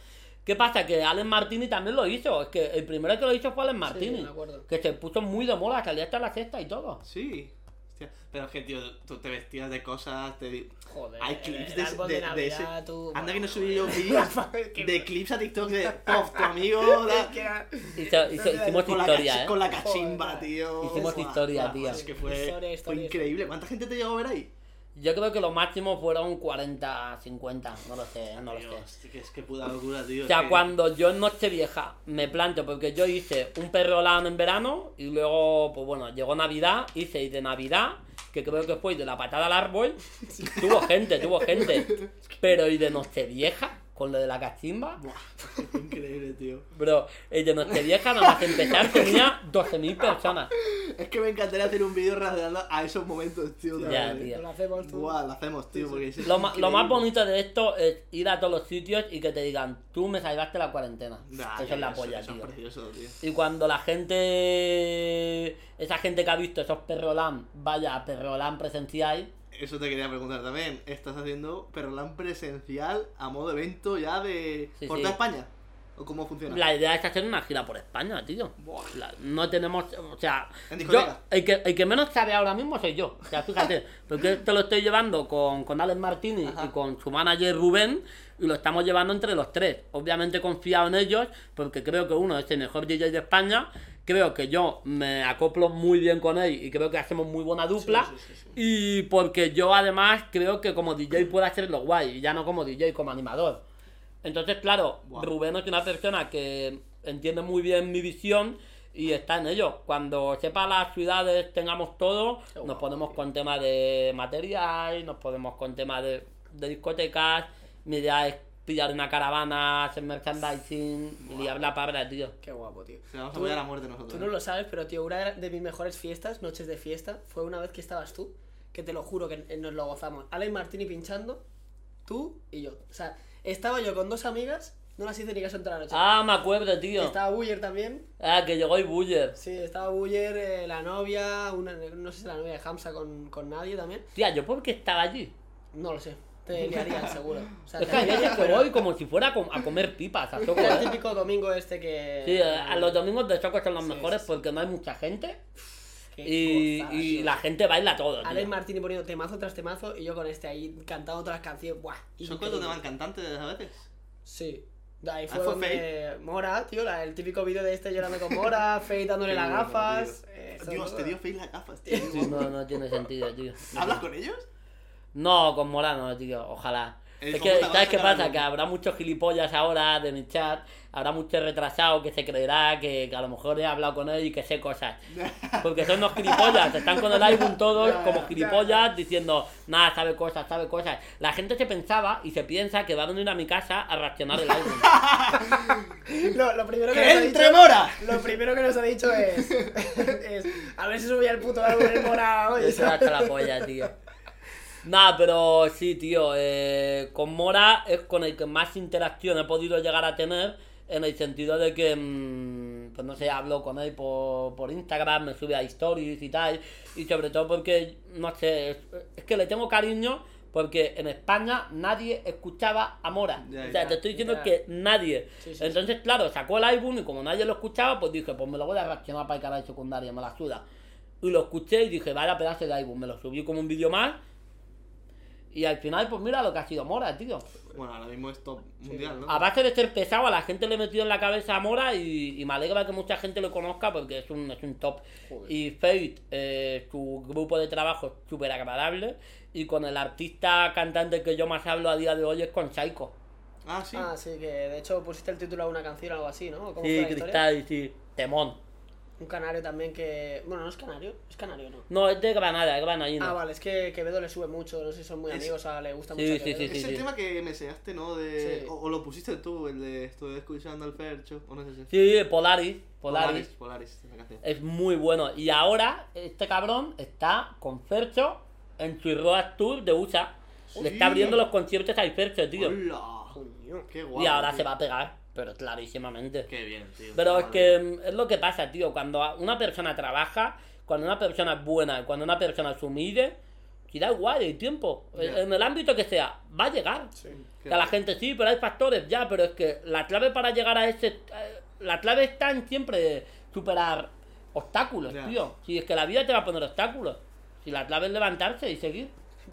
¿Qué pasa? Que Alex Martini también lo hizo. Es que el primero que lo hizo fue Alex Martini. me acuerdo. que se puso muy de moda, salía hasta la sexta y todo. Sí. Hostia. Pero es que, tío, tú te vestías de cosas. Te... Joder. Hay clips el de, árbol de, de de Navidad, ese. tú, Anda que no subí yo vídeos de clips a TikTok de Pof, tu amigo. Era- Hizo- hizo- hicimos con, la historia, ¿eh? con la cachimba, Joder. tío. Hicimos historia, tío. Es que fue, Historia, fue historia, increíble. ¿Cuánta gente te llegó a ver ahí? Yo creo que lo máximo fueron 40, 50, no lo sé, no lo sé. Que es que puta locura, tío. O sea, que- cuando yo en Nochevieja me planteo, porque yo hice un perrolán en verano y luego, pues bueno, llegó Navidad, hice y de Navidad, que creo que fue de la patada al árbol, tuvo gente, tuvo gente. Pero y de Nochevieja, con lo de la cachimba, Buah, increíble, tío. bro, el de Nochevieja nada más empezar tenía 12.000 personas. Es que me encantaría hacer un vídeo reaccionando a esos momentos, tío. Ya. Lo hacemos tú. Buah, lo hacemos, tío, porque es Lo, ma- lo más bonito de esto es ir a todos los sitios y que te digan, tú me salvaste la cuarentena. Nah, eso es la eso- polla, eso tío. es precioso, tío. Y cuando la gente, esa gente que ha visto esos perrolán, vaya a perrolán presencial, Eso te quería preguntar también. ¿Estás haciendo Perrolán presencial a modo evento ya de. Sí, por sí. toda España? ¿O cómo funciona? la idea es hacer una gira por España, tío. La- no tenemos, o sea, ¿En yo, el, que, el que menos sabe ahora mismo soy yo. O sea, fíjate, porque esto lo estoy llevando con, con Alex Martini Ajá. y con su manager Rubén y lo estamos llevando entre los tres. Obviamente confiado en ellos porque creo que uno es el mejor DJ de España. Creo que yo me acoplo muy bien con él y creo que hacemos muy buena dupla. Sí, sí, sí, sí. Y porque yo además creo que como DJ puedo hacerlo guay, y ya no como DJ, como animador. Entonces, claro. Rubén es una persona que entiende muy bien mi visión y está en ello. Cuando sepa las ciudades, tengamos todo, nos ponemos tío. con tema de material, nos ponemos con tema de, de discotecas. Mi idea es pillar una caravana, hacer merchandising y liar la palabra, tío. Qué guapo, tío. Se vamos a Tú- apoyar a muerte nosotros. Tú no lo sabes, pero tío, una de mis mejores fiestas, noches de fiesta, fue una vez que estabas tú, que te lo juro que nos lo gozamos. Alex Martini pinchando, tú y yo. O sea, estaba yo con dos amigas, no las hice ni caso en toda la noche. Ah, me acuerdo, tío. Estaba Buller también. Ah, que llegó el Buller. Sí, estaba Buller, eh, la novia, una, no sé si la novia de Hamza con, con nadie también. Tía, ¿yo por qué estaba allí? No lo sé. Te liarían seguro. O sea, Es te que hay veces que voy como si fuera a, com- a comer pipas a Era el típico domingo este que. Sí, a los domingos de Soco son los Sí, mejores sí, sí. porque no hay mucha gente y, la gente baila todo, tío. Alex Martini poniendo temazo tras temazo y yo con este ahí cantando otras canciones. Buah. ¿Son cuántos te van cantantes a veces? Sí. Ahí Ah, fue, donde Mora, tío, la- el típico vídeo de este llorando con Mora, Fate dándole las gafas. eh, Dios, te dio face las gafas, tío. No, no tiene sentido, tío. ¿Hablas con ellos? No, con Morano, tío, ojalá. El Es que, ¿sabes qué pasa? Que habrá muchos gilipollas ahora de mi chat, habrá mucho retrasado que se creerá que, que a lo mejor he hablado con él y que sé cosas. Porque son unos gilipollas, están con el iPhone todos como gilipollas diciendo, nada, sabe cosas, sabe cosas. La gente se pensaba y se piensa que va a venir a mi casa a reaccionar el iPhone. Lo, lo primero que ¡Que nos ha entre dicho, Mora! Lo primero que nos ha dicho es, es a ver si subía el puto álbum el Mora hoy. Eso hasta la polla, tío. Nah, pero sí, tío. eh, con Mora es con el que más interacción he podido llegar a tener. En el sentido de que, mm, pues no sé, hablo con él por, por Instagram, me sube a stories y tal. Y sobre todo porque, no sé, es, es que le tengo cariño porque en España nadie escuchaba a Mora. O sea, te estoy diciendo que nadie. Sí, sí, Entonces, claro, sacó el álbum y como nadie lo escuchaba, pues dije, pues me lo voy a reaccionar para el canal secundario, me la suda. Y lo escuché y dije, vaya pedazo de álbum, me lo subí como un vídeo más. Y al final, pues mira lo que ha sido Mora, tío. Bueno, ahora mismo es top mundial, ¿no? A base de ser pesado, a la gente le he metido en la cabeza a Mora y, y me alegra que mucha gente lo conozca porque es un, es un top. Joder. Y Fate, eh, su grupo de trabajo es súper agradable. Y con el artista cantante que yo más hablo a día de hoy es con Psycho. Ah, sí. Ah, sí, que de hecho pusiste el título a una canción o algo así, ¿no? ¿Cómo fue Sí, la historia? Cristal, sí. Temón. Un canario también que... Bueno, no es canario, es canario, ¿no? No, es de Granada, es granadino. Ah, vale, es que Quevedo le sube mucho, no sé si son muy Es- amigos, o sea, le gusta Sí, mucho a sí, Quevedo. sí, es el sí. tema que me enseñaste, ¿no? De... Sí. O, o lo pusiste tú, el de estoy escuchando al Fercho, o no sé si. Sí, Polaris. Polaris. Polaris, Polaris, la canción. Es muy bueno. Y ahora, este cabrón está con Fercho en su Road Tour de USA. Le está abriendo los conciertos al Fercho, tío. ¡Hola! Coño. Qué guapo. y ahora tío. se va a pegar, pero clarísimamente. Qué bien, tío. Pero es que mm, es lo que pasa, tío. Cuando una persona trabaja, cuando una persona es buena y cuando una persona se humille, si da igual el tiempo, Ya. en el ámbito que sea, va a llegar. Sí. Qué Que a la gente sí, pero hay factores ya, pero es que la clave para llegar a ese. eh, La clave está en siempre superar obstáculos, tío. Si es que la vida te va a poner obstáculos. Si la clave es levantarse y seguir.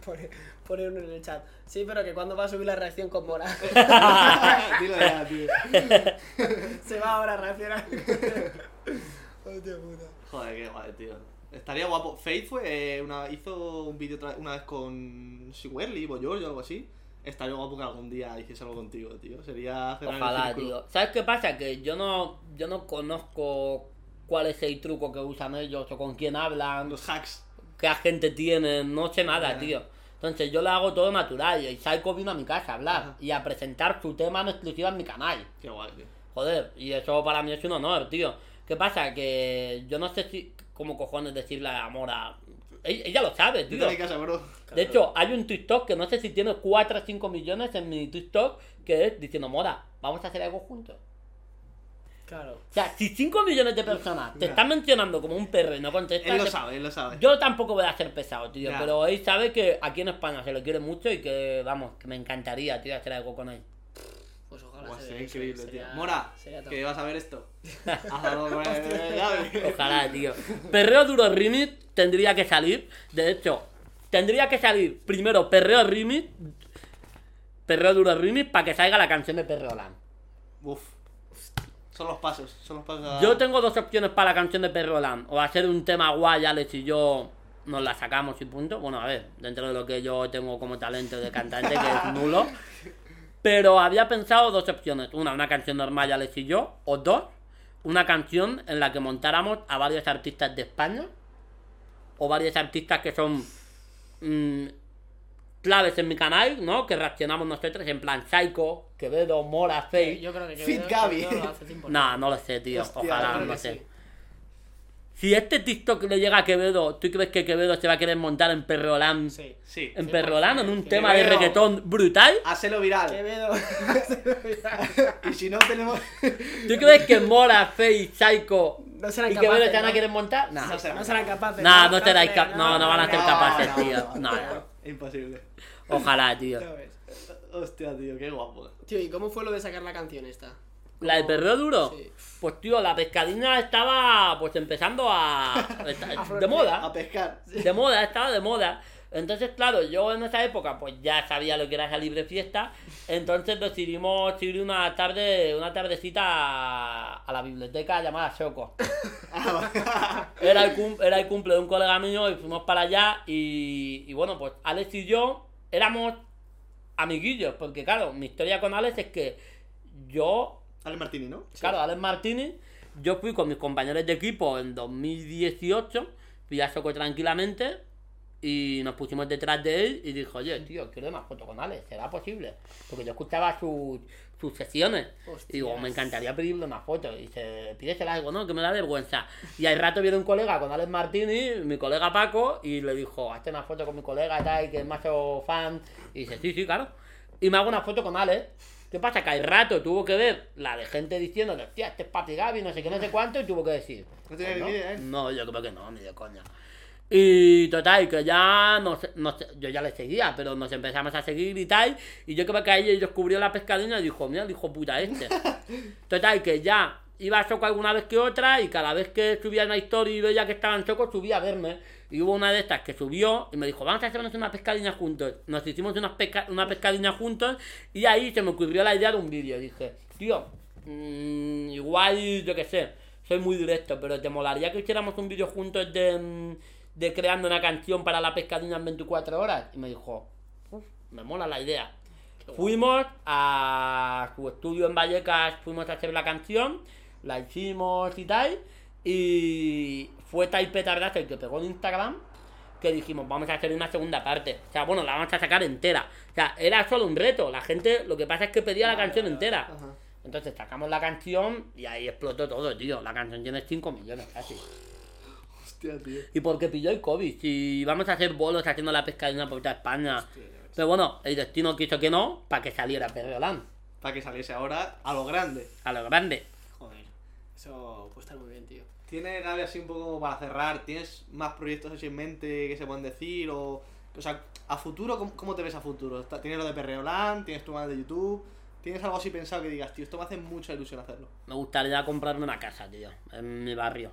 Pone, pone uno en el chat. Sí, pero que cuando va a subir la reacción con Mora. Dilo ya, tío. Se va ahora a reaccionar. Hostia puta. Joder, qué guay, tío. Estaría guapo. Faith fue, eh, una, hizo un vídeo una vez con Siwerly, Boyor o algo así. Estaría guapo que algún día hiciese algo contigo, tío. Sería Ojalá, tío. ¿Sabes qué pasa? Que yo no, yo no conozco cuál es el truco que usan ellos o con quién hablan, Los hacks. qué agente tienen, no sé nada, tío. Entonces yo lo hago todo natural y Psycho vino a mi casa a hablar Ajá. y a presentar su tema en exclusiva en mi canal. Qué guay, tío. Joder, y eso para mí es un honor, tío. ¿Qué pasa? Que yo no sé si, cómo cojones decirle a Mora. Ella, ella lo sabe, tío. a mi casa, bro. De hecho, hay un TikTok que no sé si tiene 4 o 5 millones en mi TikTok que es diciendo, Mora, vamos a hacer algo juntos. Claro. O sea, si 5 millones de personas te están mencionando como un perro y no contestas, Él lo sabe, él lo sabe. yo tampoco voy a ser pesado, tío. Pero él sabe que aquí en España se lo quiere mucho y que, vamos, que me encantaría, tío, hacer algo con él. Pues ojalá sería dé, increíble, sería- tío. Mora, sería que vas a ver esto. El Gaby. Ojalá, tío. Perreo Duro Remix tendría que salir. De hecho, tendría que salir primero Perreo Remix. Perreo Duro Remix para que salga la canción de Perreo Land. Uf. Los pasos, Yo tengo dos opciones para la canción de Perreo Land. O hacer un tema guay, Alex y yo nos la sacamos y punto. Bueno, a ver, dentro de lo que yo tengo como talento de cantante, que es nulo. Pero había pensado dos opciones. Una, una canción normal, Alex y yo. O dos, una canción en la que montáramos a varios artistas de España. O varios artistas que son mm, claves en mi canal, ¿no? Que reaccionamos nosotros en plan Psycho, Quevedo, Mora, Faye. Yo creo que Fit Quevedo- Gaby. Quevedo lo hace 100%. No, no lo sé, tío. Hostia, Ojalá, no que sé. sí. Si este TikTok le llega a Quevedo, ¿tú crees que Quevedo se va a querer montar en Perrolán? Sí. Sí. En Sí, Perrolán, en un tema de Quevedo. reggaetón brutal. Hacelo viral. Quevedo. Y si no tenemos. ¿Tú crees que Mora, Faye, Psycho No serán y Quevedo capaces, se van a ¿no? querer montar? No. No sé. No serán capaces. No, no serán no, no van a ser No, capaces, no, tío. no, No, no. no. Imposible. Ojalá, tío. Hostia, tío, qué guapo. Tío, ¿y cómo fue lo de sacar la canción esta? ¿La de Perreo Duro? Sí. Pues tío, la pescadina estaba pues empezando a... de moda. A pescar. de moda, estaba de moda. Entonces, claro, yo en esa época pues ya sabía lo que era esa libre fiesta, entonces decidimos ir una tarde, una tardecita a, a la biblioteca llamada Choco. Era el, cum- era el cumple de un colega mío y fuimos para allá y, y bueno, pues Alex y yo éramos amiguillos, porque claro, mi historia con Alex es que yo Ale Martini, ¿no? Claro, Alex Martínez, yo fui con mis compañeros de equipo en 2018, fui a Soco tranquilamente y nos pusimos detrás de él y dijo, oye, tío, quiero una foto con Alex, ¿será posible? Porque yo escuchaba sus, sus sesiones y digo, me encantaría pedirle una foto y dice, pídesela algo, ¿no? Que me da vergüenza. Y al rato viene un colega con Alex Martínez, mi colega Paco, y le dijo, hazte una foto con mi colega tal, que es macho fan. Y dice, sí, sí, claro. Y me hago una foto con Alex. ¿Qué pasa? Que al rato tuvo que ver la de gente diciendo, hostia, este es Papi Gaby, no sé qué, no sé cuánto, y tuvo que decir. No tiene "Pues idea, ¿eh? No, yo creo que no, ni de coña. Y total, que ya nos, nos- yo ya le seguía, pero nos empezamos a seguir y tal. Y yo creo que ahí descubrió la pescadina y dijo, mira, el hijo puta este. Total, que ya iba a Choco alguna vez que otra y cada vez que subía una historia y veía que estaba en Choco, subía a verme. Y hubo una de estas que subió y me dijo, vamos a hacernos una pescadina juntos. Nos hicimos unas pesca- una pescadina juntos y ahí se me ocurrió la idea de un vídeo. Dije, tío, mm, igual, yo qué sé, soy muy directo, pero te molaría que hiciéramos un vídeo juntos de, mm, de creando una canción para la pescadina en 24 horas. Y me dijo, "Uf, me mola la idea. Fuimos a su estudio en Vallecas, fuimos a hacer la canción, la hicimos y tal, y fue tal petardazo el que pegó en Instagram que dijimos, vamos a hacer una segunda parte. O sea, bueno, la vamos a sacar entera. O sea, era solo un reto. La gente, lo que pasa es que pedía la canción entera. Entonces sacamos la canción y ahí explotó todo, tío. La canción tiene 5 millones casi. Hostia, tío. ¿Y por qué pilló el COVID? Si vamos a hacer bolos haciendo la pescadina por toda España. Pero bueno, el destino quiso que no, para que saliera Perreolán. Para que saliese ahora a lo grande. A lo grande. Joder, eso puede estar muy bien, tío. ¿Tienes, Gaby, así un poco para cerrar? ¿Tienes más proyectos así en mente que se pueden decir? O, o sea, a futuro, ¿cómo, cómo te ves a futuro? ¿Tienes lo de Perreolán? ¿Tienes tu canal de YouTube? ¿Tienes algo así pensado que digas, tío, esto me hace mucha ilusión hacerlo? Me gustaría comprarme una casa, tío, en mi barrio.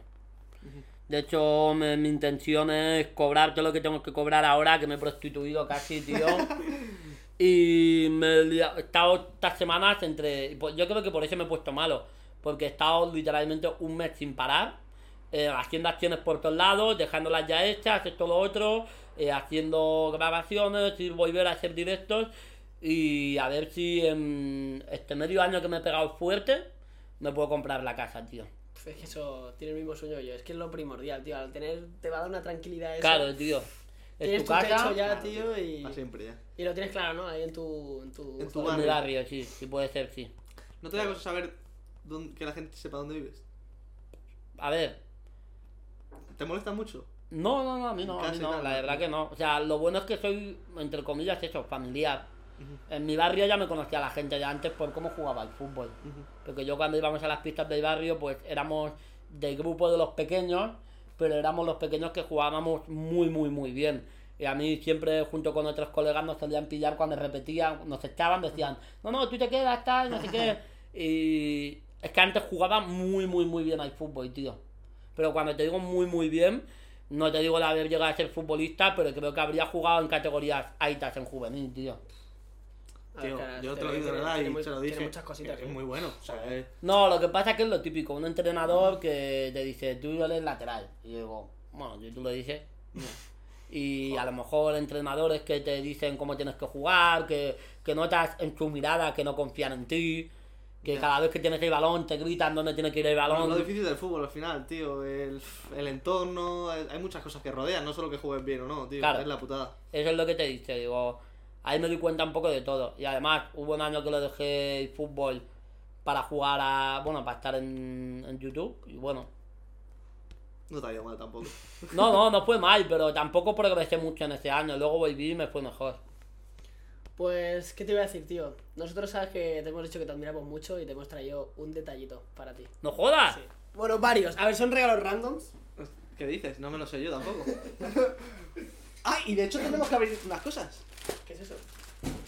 De hecho, me- mi intención es cobrar todo lo que tengo que cobrar ahora, que me he prostituido casi, tío. y me he estado estas semanas entre... pues yo creo que por eso me he puesto malo. Porque he estado literalmente un mes sin parar. eh, haciendo acciones por todos lados, dejándolas ya hechas, esto lo otro, eh, haciendo grabaciones y volver a hacer directos y a ver si en este medio año que me he pegado fuerte me puedo comprar la casa, tío. Pf, Es que eso tiene el mismo sueño que yo. Es que es lo primordial, tío. Al tener, te va a dar una tranquilidad eso. Claro, tío. Es Tienes tu tu casa, techo ya, Claro, tío, y, Para siempre ya. y lo tienes claro, ¿no? Ahí en tu... En tu, En tu barrio. barrio, sí, sí puede ser, sí. ¿No te da cosa saber dónde- que la gente sepa dónde vives? A ver, ¿Te molesta mucho? no, no, no, a mí no, a mí no, la verdad que no. O sea, lo bueno es que soy, entre comillas, eso, familiar. En mi barrio ya me conocía la gente de antes por cómo jugaba al fútbol. Porque yo cuando íbamos a las pistas del barrio, pues éramos del grupo de los pequeños, pero éramos los pequeños que jugábamos muy, muy, muy bien. Y a mí siempre, junto con otros colegas, nos solían pillar cuando repetían, nos echaban, decían, no, no, tú te quedas, tal, no sé qué. Y es que antes jugaba muy, muy, muy bien al fútbol, tío. Pero cuando te digo muy, muy bien, no te digo de haber llegado a ser futbolista, pero creo que habría jugado en categorías altas en juvenil, tío. A ver, Tío, cara, yo te lo digo de verdad y muy- se lo tiene dije. muchas cositas, Es muy bueno. O sea, es- No, lo que pasa es que es lo típico, un entrenador que te dice, tú eres lateral. Y yo digo, bueno, yo tú lo dices. Y a lo mejor entrenadores que te dicen cómo tienes que jugar, que, que notas en tu mirada que no confían en ti, que cada vez que tienes el balón te gritan dónde tiene que ir el Bueno, balón. lo difícil del fútbol al final, tío. El, el entorno, hay hay muchas cosas que rodean, no solo que juegues bien o no, tío. Claro. Es la putada. Eso es lo que te dice, digo, ahí me doy cuenta un poco de todo. Y además hubo un año que lo dejé el fútbol para jugar a, bueno, para estar en, en YouTube. Y bueno, No te ha ido mal tampoco. No, no, no fue mal, pero tampoco progresé mucho en ese año. Luego volví y me fue mejor. Pues, ¿qué te iba a decir, tío? Nosotros sabes que te hemos dicho que te admiramos mucho y te hemos traído un detallito para ti. ¡No jodas! Sí. Bueno, varios. A ver, son regalos randoms. ¿Qué dices? No me lo sé yo tampoco. ah, y de hecho tenemos que abrir unas cosas. ¿Qué es eso?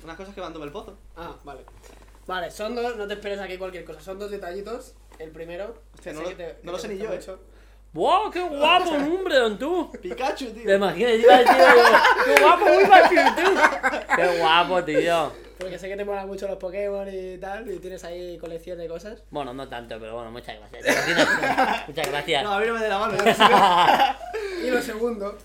Unas cosas que van todo el pozo. Ah, vale. Vale, son dos, no te esperes aquí cualquier cosa. Son dos detallitos. El primero. Hostia, no lo- te- no lo sé te ni yo, mucho. ¡Wow! ¡Qué guapo, hombre, don tú! Pikachu, ¿Te tío. imaginas? Iba a decir yo, ¡Qué guapo, muy fácil, tú! ¡Qué guapo, tío! Porque sé que te molan mucho los Pokémon y tal. Y tienes ahí colección de cosas. Bueno, no tanto, pero bueno, muchas gracias. ¿Te imaginas? Muchas gracias. No, abrírame de la mano. Y lo segundo.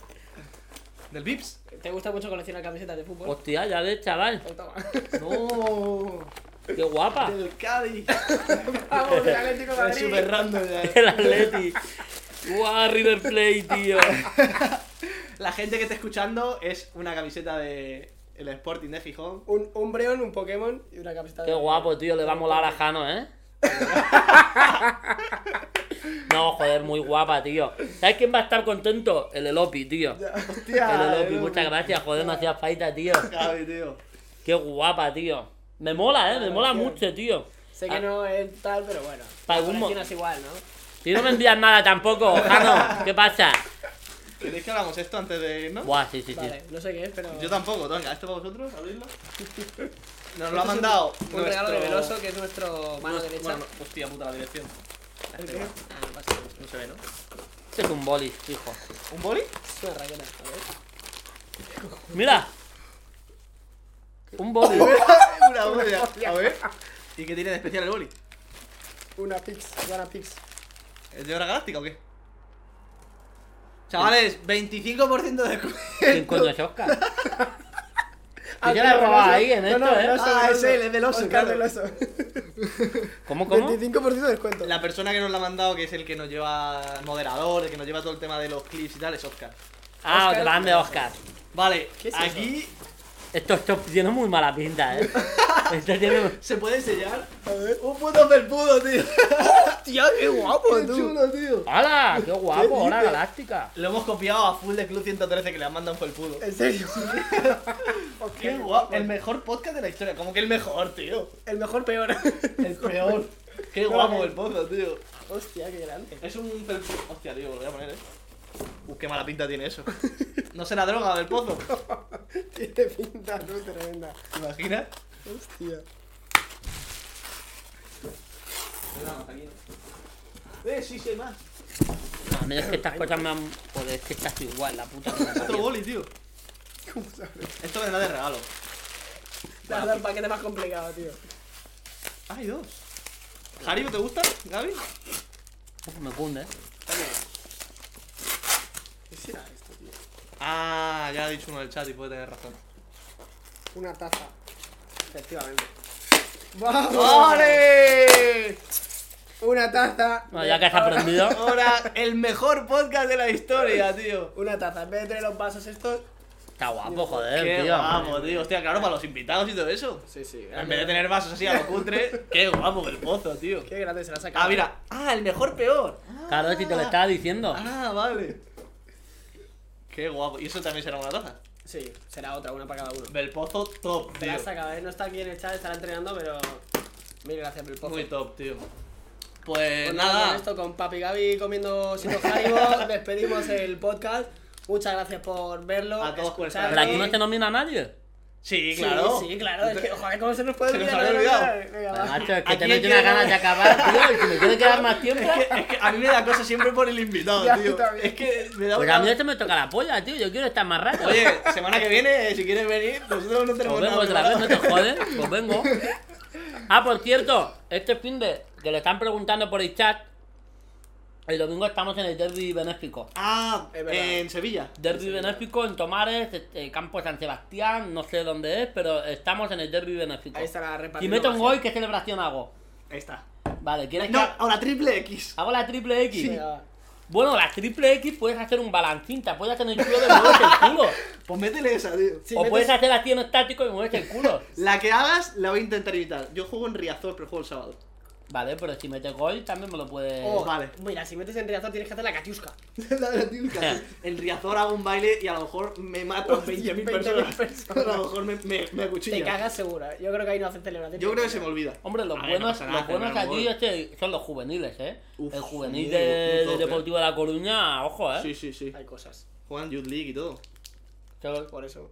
Del Vips. ¿Te gusta mucho coleccionar camisetas de fútbol? Hostia, ya ves, chaval. Pues toma. No. ¡Qué guapa! Del Cádiz. Vamos, el Atlético de Es Madrid. súper random. ya. El Atleti. ¡Guau, River Plate, tío! La gente que está escuchando es una camiseta de el Sporting de Gijón. Un Umbreon, un Pokémon y una camiseta ¡Qué de- guapo, tío! Le va a molar a Jano, ¿eh? No, joder, muy guapa, tío. ¿Sabes quién va a estar contento? El Elopi, tío. Hostia. El Elopi, muchas gracias, joder, no hacía falta, tío. Javi, tío. Qué guapa, tío. Me mola, eh, me mola mucho, tío. Sé que no es tal, pero bueno. Para la algún coleccionas igual, ¿no? Si no me envías nada tampoco, Jano, ¿qué pasa? ¿Queréis que hagamos esto antes de irnos? Buah, sí, sí, sí. Vale, no sé qué es, pero. Yo tampoco, venga, ¿esto para vosotros? ¿Abrirlo? Nos lo ha es un- mandado. Un, regalo de Veloso, que es nuestro mano derecha. Bueno, hostia puta, la dirección. ¿El qué? Ah, no pasa nada. No se ve, ¿no? Este es un boli, hijo. ¿Un boli? Es una raqueta, a ver. Mira. Un boli. una boli. A ver. ¿Y qué tiene de especial el boli? Una Pix, una Pix. ¿Es de hora galáctica o qué? Chavales, 25% de descuento. ¿Quién coño es Oscar? Ah, Yo se la he tío, robado Veloso. ahí en esto, ¿eh? Veloso, Ah, es él, es claro. Veloso. ¿Cómo, cómo? 25% de descuento. La persona que nos la ha mandado, que es el que nos lleva moderador, el que nos lleva todo el tema de los clips y tal, es Oscar. Ah, Oscar. grande Oscar. Vale, ¿Qué es aquí Esto, esto tiene muy mala pinta, eh. Esto tiene. se puede enseñar A ver. un puto felpudo, tío. Tío, qué guapo, Qué chulo, tío. ¡Hala! ¡Qué guapo! ¡Hora dices? galáctica! Lo hemos copiado a full de Club 113 que le han mandado un felpudo. ¿En serio? Qué guapo. El mejor podcast de la historia. Como que el mejor, tío. El mejor peor. El peor. Qué guapo el pozo, tío. Hostia, qué grande. Es un pel... Hostia, tío, lo voy a poner, eh. Uh, qué mala pinta tiene eso. No será droga del pozo. Tiene pinta, no tremenda. ¿Te imaginas? Hostia. Eh, sí, sí, hay más. No, a mí es que estas cosas me han. Joder, es que estás igual, la puta. Otro boli, tío. ¿Cómo sabes? Esto vendrá de regalo. Te has dado el paquete más complicado, tío. Hay dos. ¿Haribo te gusta, Gaby? Uf, me cunde, eh. ¿Qué será esto, tío? Ah, ya ha dicho uno del chat y puede tener razón. Una taza. Efectivamente. ¡Vamos! ¡Ole! Una taza. Bueno, ya que has aprendido. Ahora, el mejor podcast de la historia, tío. Una taza. En vez de tener los vasos estos. Está guapo, joder, Qué tío. guapo, tío. Hostia, claro, para los invitados y todo eso. Sí, sí. En vez de tener vasos así a lo cutre, qué guapo el pozo, tío. Qué grande se la ha sacado. Ah, mira. Ah, el mejor peor. Claro, si te lo estaba diciendo. Ah, vale. Qué guapo. Y eso también será una taza. Sí, será otra, una para cada uno. Belpozo top, Te tío. sacado, ¿eh? No está aquí en el chat, estará entrenando, pero. Mil gracias, Belpozo. Muy top, tío. Pues Pues nada, con esto, con Papi Gaby comiendo sin Haribo, despedimos el podcast. Muchas gracias por verlo. A todos por estar Pero aquí no se nomina a nadie. Sí, Sí, claro. Sí, claro. Es que, joder, ¿cómo se nos puede Se nos olvidar? había olvidado. Venga, Pero, va. macho, es que tenéis que- ganas de acabar, tío. Y si me quiere quedar más tiempo. Es que, es que a mí me da cosa siempre por el invitado, Ya, tío. también. Es que me da Pues una- a mí esto me toca la polla, tío. Yo quiero estar más rato. Oye, semana que viene, si quieres venir, nosotros no tenemos Pues vengo nada otra vez, no te jodes. Pues vengo. Ah, por cierto, este fin de que le están preguntando por el chat, el domingo estamos en el derby benéfico. Ah, Es verdad. en Sevilla. Derby benéfico en Tomares, este, Campo San Sebastián, no sé dónde es, pero estamos en el derby benéfico. Ahí estará Si repartiendo. meto un gol, ¿qué celebración hago? Ahí está. Vale, ¿quieres No, que ahora triple X. hago la triple X? Va. Bueno, la triple X puedes hacer un balancín, te puedes hacer en el culo de mueves el culo. Pues métele esa, tío. O metes- puedes hacer así en estático y mueves el culo. La que hagas, la voy a intentar imitar. Yo juego en Riazor, pero juego el sábado. Vale, pero si metes gol también me lo puedes. Oh, Vale. Mira, si metes en Riazor tienes que hacer la catiusca. La tiusca. En Riazor hago un baile y a lo mejor me matan Hostia, 20.000 20.000 personas. personas. A lo mejor me, me, me Te cagas segura. Yo creo que ahí no hacen celebración. Yo creo que se me olvida. Hombre, los A ver, no buenos, nada, los buenos aquí gol. este, son los juveniles, ¿eh? Uf, el juvenil de, muy de top, eh. Deportivo de La Coruña, ojo, ¿eh? Sí, sí, sí. Hay cosas. Juegan Youth League y todo. Pero- Por eso.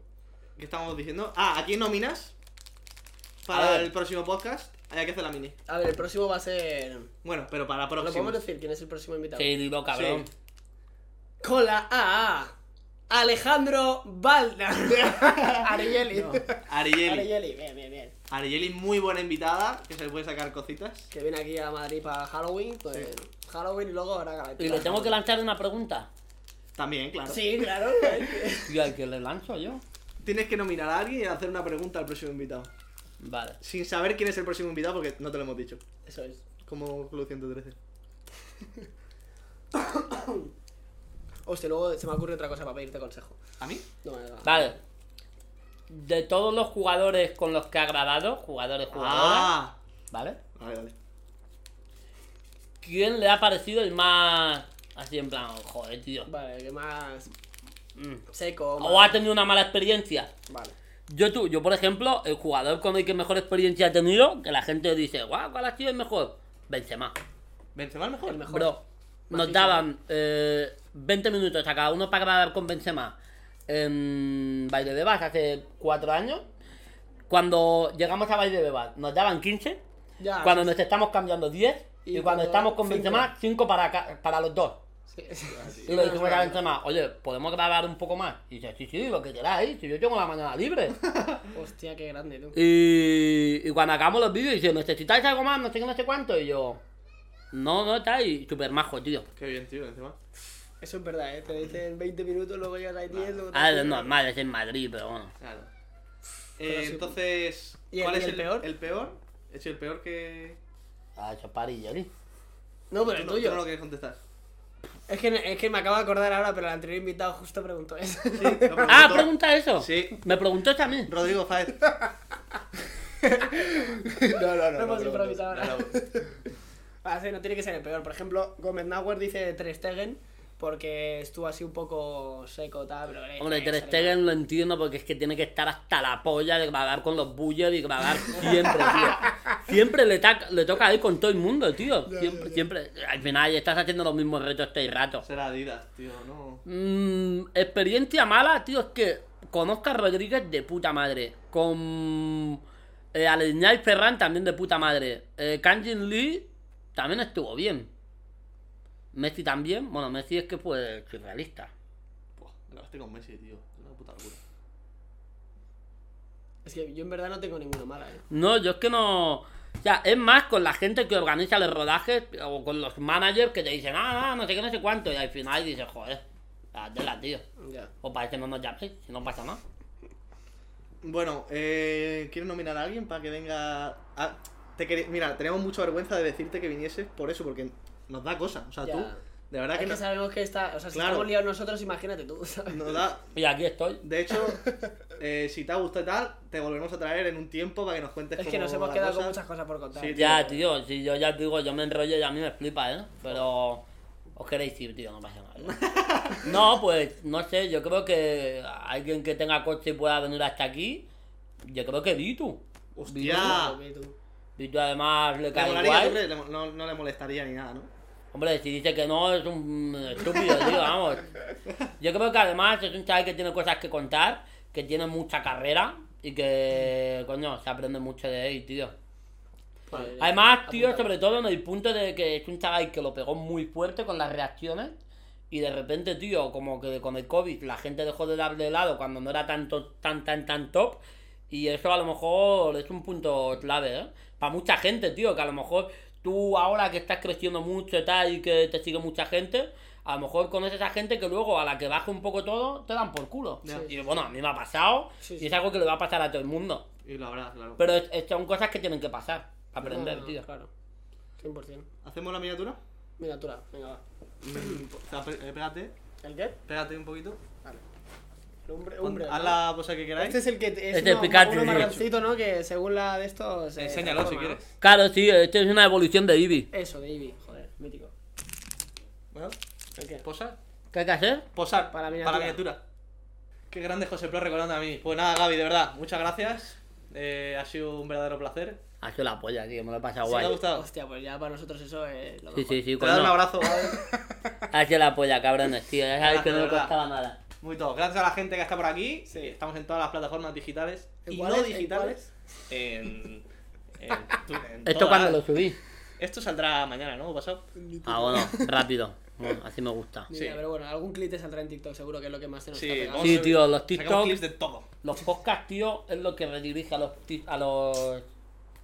¿Qué estamos diciendo? Ah, ¿a quién nominas? Para el próximo podcast. Hay que hacer la mini. A ver, el próximo va a ser. Bueno, pero para ¿Lo podemos próximo. decir quién es el próximo invitado? Sí, dilo, cabrón. Con la A. Alejandro Balda. Arieli. Arieli. Arieli, bien, bien, bien. Arieli, muy buena invitada, que se le puede sacar cositas. Que viene aquí a Madrid para Halloween. Pues Halloween y luego ahora Y le tengo que lanzar una pregunta. También, claro. Sí, claro. Y al que le lanzo yo. Tienes que nominar a alguien y hacer una pregunta al próximo invitado. Vale. Sin saber quién es el próximo invitado porque no te lo hemos dicho. Eso es. Como Club 113. Hostia, luego se me ocurre otra cosa para pedirte consejo. ¿A mí? No, no, no. Vale. De todos los jugadores con los que ha grabado, jugadores, jugadoras, Ah. ¿vale? Vale, vale. ¿Quién le ha parecido el más así en plan, joder, tío? Vale, que más Mm. seco. O ha tenido una mala experiencia. Vale. Yo, tú, yo, por ejemplo, el jugador con el que mejor experiencia ha tenido, que la gente dice, guau, ¿cuál ha sido el mejor? Benzema. ¿Benzema el mejor? El mejor. Bro, nos daban eh, 20 minutos a cada uno para grabar con Benzema en Baile de Bas hace 4 años. Cuando llegamos a Baile de Bas nos daban 15. Ya. cuando nos estamos cambiando 10. Y, Y cuando cuando estamos con cinco. Benzema, 5 para, para los dos. Sí, sí. Y le dijimos a oye, ¿podemos grabar un poco más? Y dice, sí, sí, lo que queráis, si yo tengo la mañana libre. Hostia, qué grande, tú. Y, y cuando acabamos los vídeos, dice, ¿necesitáis algo más? No sé qué, no sé cuánto. Y yo, no, no, está ahí, súper majo, tío. Qué bien, tío, Benzema. Eso es verdad, ¿eh? Te dicen 20 minutos, luego llegas ahí 10. luego te Ah, es normal, es en Madrid, pero bueno. Claro. Eh, entonces, ¿Y el- ¿cuál y es el el, peor? ¿El peor? ¿Es el peor que.? Ah, eso es París, Jerry. No, pero Tú el tuyo. no lo quieres contestar. Es, que, es que me acabo de acordar ahora, pero el anterior invitado justo preguntó eso. Sí, lo preguntó Ah, pregunta eso. Sí. Me preguntó a mí. Rodrigo Faez. no, no, no. hemos no, ahora. Ah, sí, no tiene que ser el peor. Por ejemplo, Gómez Nauer dice Ter Stegen porque estuvo así un poco seco, tal, pero... eh, Hombre, Ter Stegen lo entiendo porque es que tiene que estar hasta la polla de grabar con los Bullers y grabar siempre, tío. Siempre le, le toca ir con todo el mundo, tío. Siempre, siempre. Al final estás haciendo los mismos retos este rato. Será Adidas, tío, no. Mm, experiencia mala, tío, es que con Oscar Rodríguez de puta madre. Con eh, Ferran también de puta madre. Eh, Kanjin Lee también estuvo bien. Messi también. Bueno, Messi es que fue surrealista. Buah, grabaste con Messi, tío. Es una puta locura. Es que yo en verdad no tengo ninguna mala, eh. No, yo es que no. O sea, es más con la gente que organiza los rodajes o con los managers que te dicen, ah, ah, no sé qué, no sé cuánto. Y al final dices, joder, la tío. Ya. O para que no nos llaméis, si no pasa nada. Bueno, eh, ¿quieres nominar a alguien para que venga? a- te quería- Mira, tenemos mucha vergüenza de decirte que vinieses por eso, porque nos da cosa. O sea, Ya. tú, de verdad Es que, que no- sabemos que está... O sea, si Claro. estamos liados nosotros, imagínate tú, ¿sabes? nos da. Y aquí estoy. De hecho, eh, si te ha gustado y tal, te volvemos a traer en un tiempo para que nos cuentes Es que nos hemos quedado con muchas cosas por contar. Sí, Ya, tío, si yo ya te digo, yo me enrollo y a mí me flipa, ¿eh? Pero os queréis ir, tío, no pasa nada. No, pues, no sé, yo creo que alguien que tenga coche y pueda venir hasta aquí, yo creo que Vitu. ¡Hostia! Vitu además le ¿Le cae tú igual. crees? Le- no, no le molestaría ni nada, ¿no? Hombre, si dice que no, es un estúpido, tío, vamos. Yo creo que además es un chaval que tiene cosas que contar, que tiene mucha carrera y que, coño, se aprende mucho de él, tío. Pues, Además, tío, sobre todo en el punto de que es un chaval que lo pegó muy fuerte con las reacciones y de repente, tío, como que con el COVID la gente dejó de darle lado cuando no era tanto, tan, tan, tan top y eso a lo mejor es un punto clave, ¿eh? Para mucha gente, tío, que a lo mejor tú ahora que estás creciendo mucho y tal y que te sigue mucha gente, a lo mejor conoces a gente que luego a la que baje un poco todo te dan por culo. Y bueno, a mí me ha pasado Sí, y es algo que le va a pasar a todo el mundo. Y lo habrá, claro. Pero es- es- son cosas que tienen que pasar, aprender, No, no, tío. Claro. 100%. ¿Hacemos la miniatura? Miniatura, venga, va. Mm, o sea, eh, pégate, ¿El qué? pégate un poquito. Vale. Pon- hombre. Haz ¿no? la pose que queráis. Este es el que es Este es uno, Pikachu, uno sí. marroncito, ¿no? Que según la de estos. eh, Enséñalo si quieres. Claro, sí, este es una evolución de Eevee. Eso, de Eevee, joder, mítico. Bueno, ¿El qué? posar. ¿Qué hay que hacer? Posar Para la Para miniatura. la miniatura. Qué grande José Pro recordando a mí. Pues nada, Gaby, de verdad, muchas gracias. Eh, ha sido un verdadero placer. Ha sido la polla, tío, me lo he pasado ¿Sí ¿Te ha guay. gustado? Hostia, pues ya para nosotros eso es lo Sí, mejor. sí, sí, Te voy a dar un abrazo, Gaby. Ha sido la polla, cabrones, tío. Ya sabéis que no me costaba nada. Muy todo. Gracias a la gente que está por aquí. Sí. Estamos en todas las plataformas digitales ¿En y cuáles? no ¿En digitales. En, en, tu- en ¿Esto cuando lo subí? Esto saldrá mañana, ¿no? ¿O pasado? Ah, bueno, rápido. Bueno, así me gusta. Ni Sí. pero bueno, algún clip te saldrá en TikTok, seguro que es lo que más se nos Sí, está pegando. Sí, tío, los TikTok, clips de todo. los podcasts, tío, es lo que redirige a los a los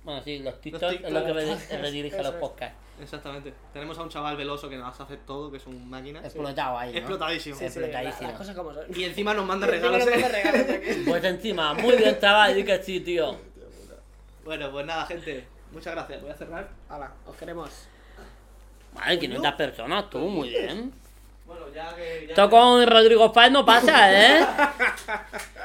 bueno, sí, los TikTok es TikTok. lo que re- redirige a los es. podcasts. Exactamente. Tenemos a un chaval veloso que nos hace todo, que es un máquina. Explotado ahí, ¿no? Explotadísimo. Sí, sí, explotadísimo. la- las cosas como son. Y encima nos manda regalos. nos ¿eh? manda regalos. Pues encima, muy bien, chaval, di que sí, tío. Bueno, pues nada, gente. Muchas gracias. Voy a cerrar. Hala, os queremos. Vale, 500 personas, tú, muy bien. Bueno, ya que. ya Esto que- con Rodrigo Paz no pasa, ¿eh?